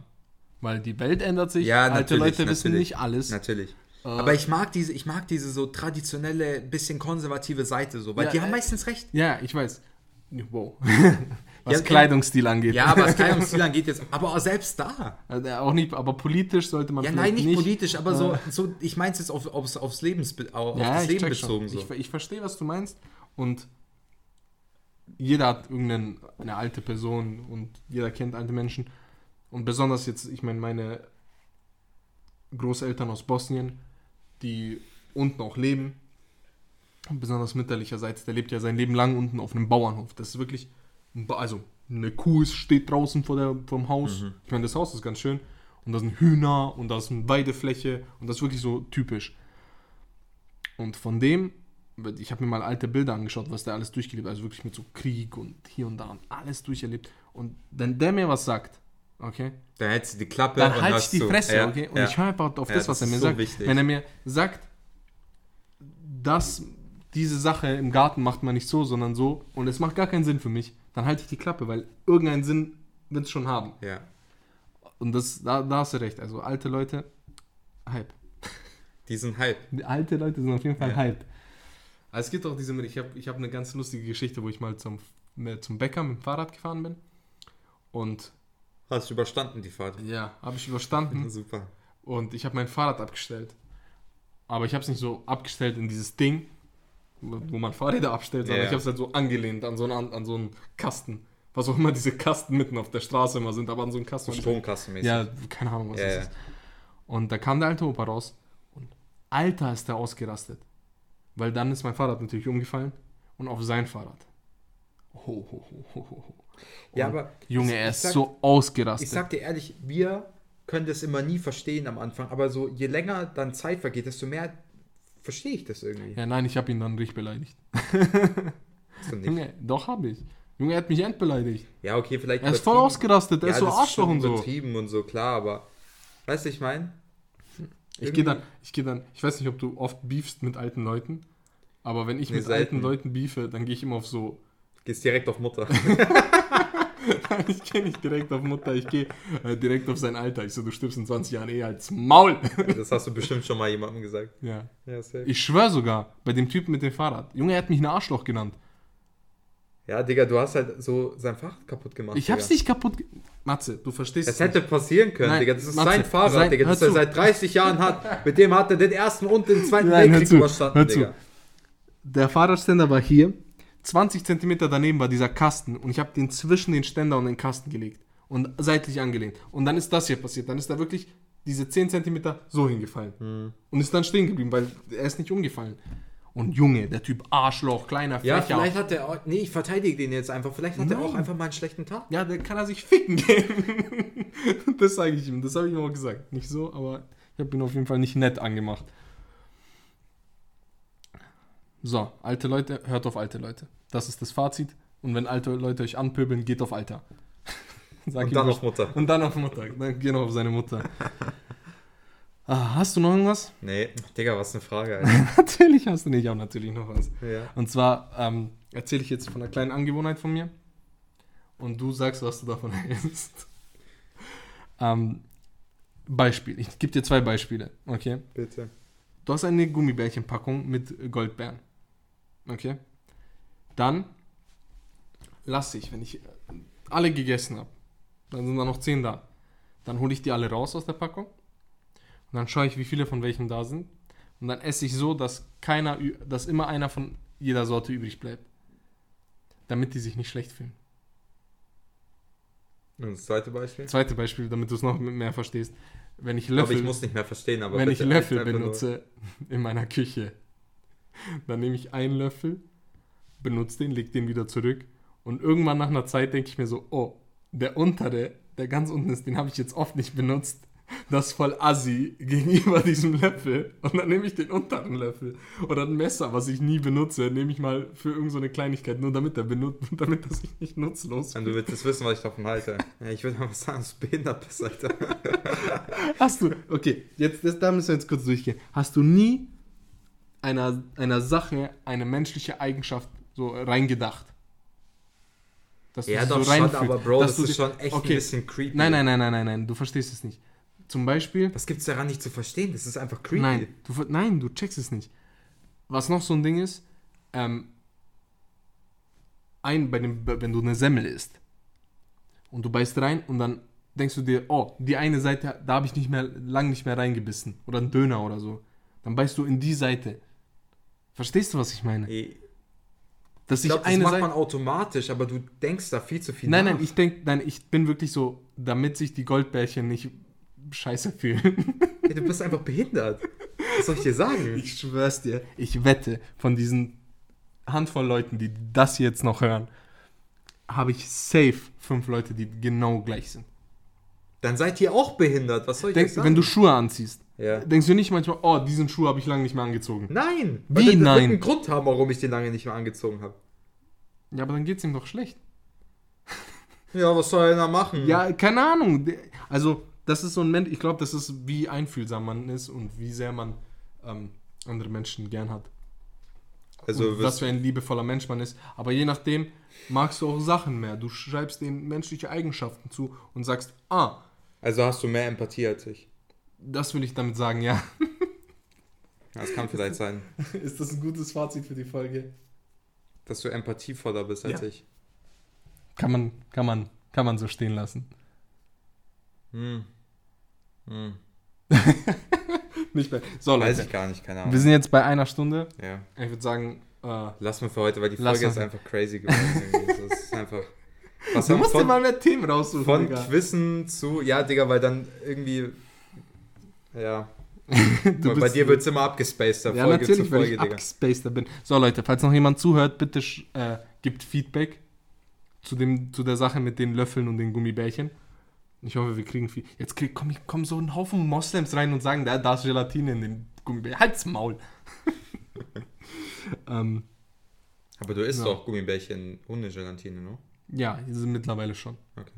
Weil die Welt ändert sich, Ja, alte natürlich, Leute wissen nicht alles. Natürlich. Äh, Aber ich mag diese, ich mag diese so traditionelle, bisschen konservative Seite so, weil Ja, die äh, haben meistens recht. Ja, ich weiß. Wow. Was Ja, Kleidungsstil angeht. Ja, was Kleidungsstil angeht jetzt, aber auch selbst da. Also auch nicht, aber politisch sollte man Ja, nein, nicht, politisch, aber so, äh, so ich meine es jetzt auf, aufs, aufs Lebens, auf ja, das Leben bezogen so. Ich, ich verstehe, was du meinst. Und jeder hat irgendeine eine alte Person und jeder kennt alte Menschen. Und besonders jetzt, ich meine, meine Großeltern aus Bosnien, die unten auch leben, besonders mütterlicherseits, der lebt ja sein Leben lang unten auf einem Bauernhof. Das ist wirklich, ein Ba- also eine Kuh ist- steht draußen vor der, vom Haus. Mhm. Ich meine, das Haus ist ganz schön. Und da sind Hühner und da ist eine Weidefläche und das ist wirklich so typisch. Und von dem, ich habe mir mal alte Bilder angeschaut, was der alles durchgelebt hat, also wirklich mit so Krieg und hier und da und alles durcherlebt. Und wenn der mir was sagt, okay, Dann hältst du die Klappe dann halte ich die zu. Fresse, Ja, okay? Und ja. ich höre einfach auf Ja, das, was das er mir so sagt. wichtig. Wenn er mir sagt, dass diese Sache im Garten macht man nicht so, sondern so, und es macht gar keinen Sinn für mich, dann halte ich die Klappe, weil irgendeinen Sinn wird es schon haben. Ja. Und das, da, da hast du recht. Also alte Leute, Hype. Die sind halb. Die alte Leute sind auf jeden Fall Ja. Hype. Also es gibt auch diese, ich habe ich hab eine ganz lustige Geschichte, wo ich mal zum, zum Bäcker mit dem Fahrrad gefahren bin. Und Hast du überstanden, die Fahrt. ja, habe ich überstanden. Super. Und ich habe mein Fahrrad abgestellt. Aber ich habe es nicht so abgestellt in dieses Ding, wo man Fahrräder abstellt, sondern Ja. ich habe es halt so angelehnt an so, einen, an so einen Kasten. Was auch immer diese Kasten mitten auf der Straße immer sind, aber an so einen Kasten. So Stromkassenmäßig. Ja, keine Ahnung, was Ja, das ist. Und da kam der alte Opa raus und Alter ist der ausgerastet. Weil dann ist mein Fahrrad natürlich umgefallen und auf sein Fahrrad. Ho, ho, ho, ho, ho. Ja, aber Junge, ich- er ist sag- so ausgerastet. Ich sag dir ehrlich, wir können das immer nie verstehen am Anfang, aber so je länger dann Zeit vergeht, desto mehr verstehe ich das irgendwie. Ja, nein, ich habe ihn dann richtig beleidigt. Hast du nicht? Junge, doch habe ich. Junge, er hat mich entbeleidigt. Ja, okay, vielleicht. Er ist voll ausgerastet, er ja, ist so Arschloch und so. übertrieben und so, klar, aber. Weißt du, ich meine? Ich gehe dann, ich gehe dann, ich weiß nicht, ob du oft beefst mit alten Leuten, aber wenn ich Nee, mit selten. alten Leuten beefe, dann gehe ich immer auf so, Gehst direkt auf Mutter. Ich gehe nicht direkt auf Mutter, ich gehe äh, direkt auf sein Alter. Ich so, du stirbst in 20 Jahren eh als Maul. das hast du bestimmt schon mal jemandem gesagt. ja. Ja. Ich schwör sogar, bei dem Typen mit dem Fahrrad. Junge, er hat mich ein Arschloch genannt. Ja, Digga, du hast halt so sein Fahrrad kaputt gemacht. Ich hab's Digga. nicht kaputt. ge- Matze, du verstehst Es es hätte passieren können, Nein, Digga. Das ist Matze, sein Fahrrad, sein- Digga, das er seit 30 Jahren hat. Mit dem hat er den ersten und den zweiten Weltkrieg überstanden. Digga. Der Fahrradständer war hier. 20 Zentimeter daneben war dieser Kasten und ich habe den zwischen den Ständer und den Kasten gelegt und seitlich angelehnt. Und dann ist das hier passiert. Dann ist da wirklich diese 10 Zentimeter so hingefallen. Hm. Und ist dann stehen geblieben, weil er ist nicht umgefallen. Und Junge, der Typ Arschloch, kleiner Ja, Frecher. vielleicht hat er auch, nee, ich verteidige den jetzt einfach. Vielleicht hat er auch einfach mal einen schlechten Tag. Ja, der kann er sich ficken geben. das sage ich ihm. Das habe ich ihm auch gesagt. Nicht so, aber ich habe ihn auf jeden Fall nicht nett angemacht. So, alte Leute, hört auf alte Leute. Das ist das Fazit. Und wenn alte Leute euch anpöbeln, geht auf Alter. Sag Und dann auf Mutter. Und dann auf Mutter. Dann geh noch auf seine Mutter. ah, hast du noch irgendwas? Nee, Digga, was eine Frage, natürlich hast du nicht. Ich habe natürlich noch was. ja. Und zwar ähm, erzähle ich jetzt von einer kleinen Angewohnheit von mir. Und du sagst, was du davon hältst. Ähm, Beispiel. Ich gebe dir zwei Beispiele. Okay. Bitte. Du hast eine Gummibärchenpackung mit Goldbeeren. Okay. Dann lasse ich, wenn ich alle gegessen habe, dann sind da noch zehn da. Dann hole ich die alle raus aus der Packung. Und dann schaue ich, wie viele von welchem da sind. Und dann esse ich so, dass keiner, dass immer einer von jeder Sorte übrig bleibt. Damit die sich nicht schlecht fühlen. Und das zweite Beispiel? Zweite Beispiel, damit du es noch mehr verstehst. Wenn ich Löffel, ich muss nicht mehr verstehen, aber wenn ich Löffel einfach nur- benutze in meiner Küche, dann nehme ich einen Löffel, benutze den, leg den wieder zurück und irgendwann nach einer Zeit denke ich mir so, oh, der untere, der ganz unten ist, den habe ich jetzt oft nicht benutzt. Das ist voll assi gegenüber diesem Löffel. Und dann nehme ich den unteren Löffel. Oder ein Messer, was ich nie benutze, nehme ich mal für irgendeine so eine Kleinigkeit, nur damit, der benutzt, damit das ich nicht nutzlos Und du willst jetzt wissen, was ich davon halte. Ja, ich würde mal sagen, dass du behindert bist, Alter. Hast du, okay, jetzt, das, da müssen wir jetzt kurz durchgehen. Hast du nie einer, einer Sache eine menschliche Eigenschaft so reingedacht? Dass Ja, doch so schon, reinfühlst, aber Bro, das ist schon echt okay. ein bisschen creepy. Nein, nein, nein, nein, nein, nein, du verstehst es nicht. Zum Beispiel, Was gibt's daran nicht zu verstehen? Das ist einfach creepy. nein, du, nein, du checkst es nicht. Was noch so ein Ding ist, ähm, ein, bei dem, wenn du eine Semmel isst und du beißt rein und dann denkst du dir, oh, die eine Seite, da habe ich nicht mehr, lang nicht mehr reingebissen oder ein Döner oder so. Dann beißt du in die Seite. Verstehst du, was ich meine? Ich Dass ich, glaube, das eine macht Seite. man automatisch, aber du denkst da viel zu viel Nein, nach. nein, ich denke, nein, ich bin wirklich so, damit sich die Goldbärchen nicht scheiße fühlen. Ey, du bist einfach behindert. Was soll ich dir sagen? Ich schwör's dir, ich wette, von diesen Handvoll Leuten, die das jetzt noch hören, habe ich safe fünf Leute, die genau gleich sind. Dann seid ihr auch behindert. Was soll ich Denk, sagen? wenn du Schuhe anziehst, ja. denkst du nicht manchmal, oh, diesen Schuh habe ich lange nicht mehr angezogen. Nein. Wie Weil nein? einen Grund haben, warum ich den lange nicht mehr angezogen habe. Ja, aber dann geht's ihm doch schlecht. Ja, was soll er da machen? Ja, keine Ahnung. Also, das ist so ein Mensch, ich glaube, das ist, wie einfühlsam man ist und wie sehr man ähm, andere Menschen gern hat. Also, was für ein liebevoller Mensch man ist. Aber je nachdem magst du auch Sachen mehr. Du schreibst denen menschliche Eigenschaften zu und sagst, ah, also hast du mehr Empathie als ich. Das will ich damit sagen, ja. Das kann vielleicht sein, ist das ein gutes Fazit für die Folge? dass du empathievoller bist als Ja. ich. Kann man, kann man, kann man so stehen lassen. Hm. Hm. Nicht mehr. So, Weiß Leute. ich gar nicht, keine Wir Ahnung. sind jetzt bei einer Stunde. Ja. Ich würde sagen, äh, Lass mal für heute, weil die Folge ist einfach crazy geworden. es ist einfach. Was du musst dir mal mehr Themen raussuchen, von Digga. Quizzen zu. Ja, Digga, weil dann irgendwie. Ja. Du Weil bei dir wird es immer abgespaced, Ja, Folge zu natürlich, weil Folge, ich Digga. abgespaceder bin. So, Leute, falls noch jemand zuhört, bitte äh, gibt Feedback zu, dem, zu der Sache mit den Löffeln und den Gummibärchen. Ich hoffe, wir kriegen viel. Jetzt krieg, komm, kommen so ein Haufen Moslems rein und sagen, da, da ist Gelatine in den Gummibärchen. Halt's Maul. Ähm, Aber du isst Ja. doch Gummibärchen ohne Gelatine, ne? ja, die sind mittlerweile schon. Okay.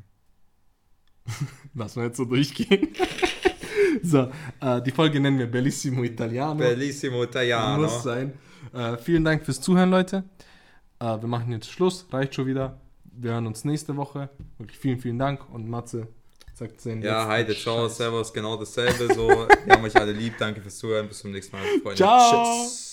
Lass mal jetzt so durchgehen. so, äh, die Folge nennen wir Bellissimo Italiano. Bellissimo Italiano. Muss sein. Äh, vielen Dank fürs Zuhören, Leute. Äh, wir machen jetzt Schluss. Reicht schon wieder. Wir hören uns nächste Woche. Wirklich vielen, vielen Dank. Und Matze sagt seinen Ja, heide, ciao, servus, genau dasselbe. So, wir haben euch alle lieb. Danke fürs Zuhören. Bis zum nächsten Mal, Freunde. Ciao. Tschüss.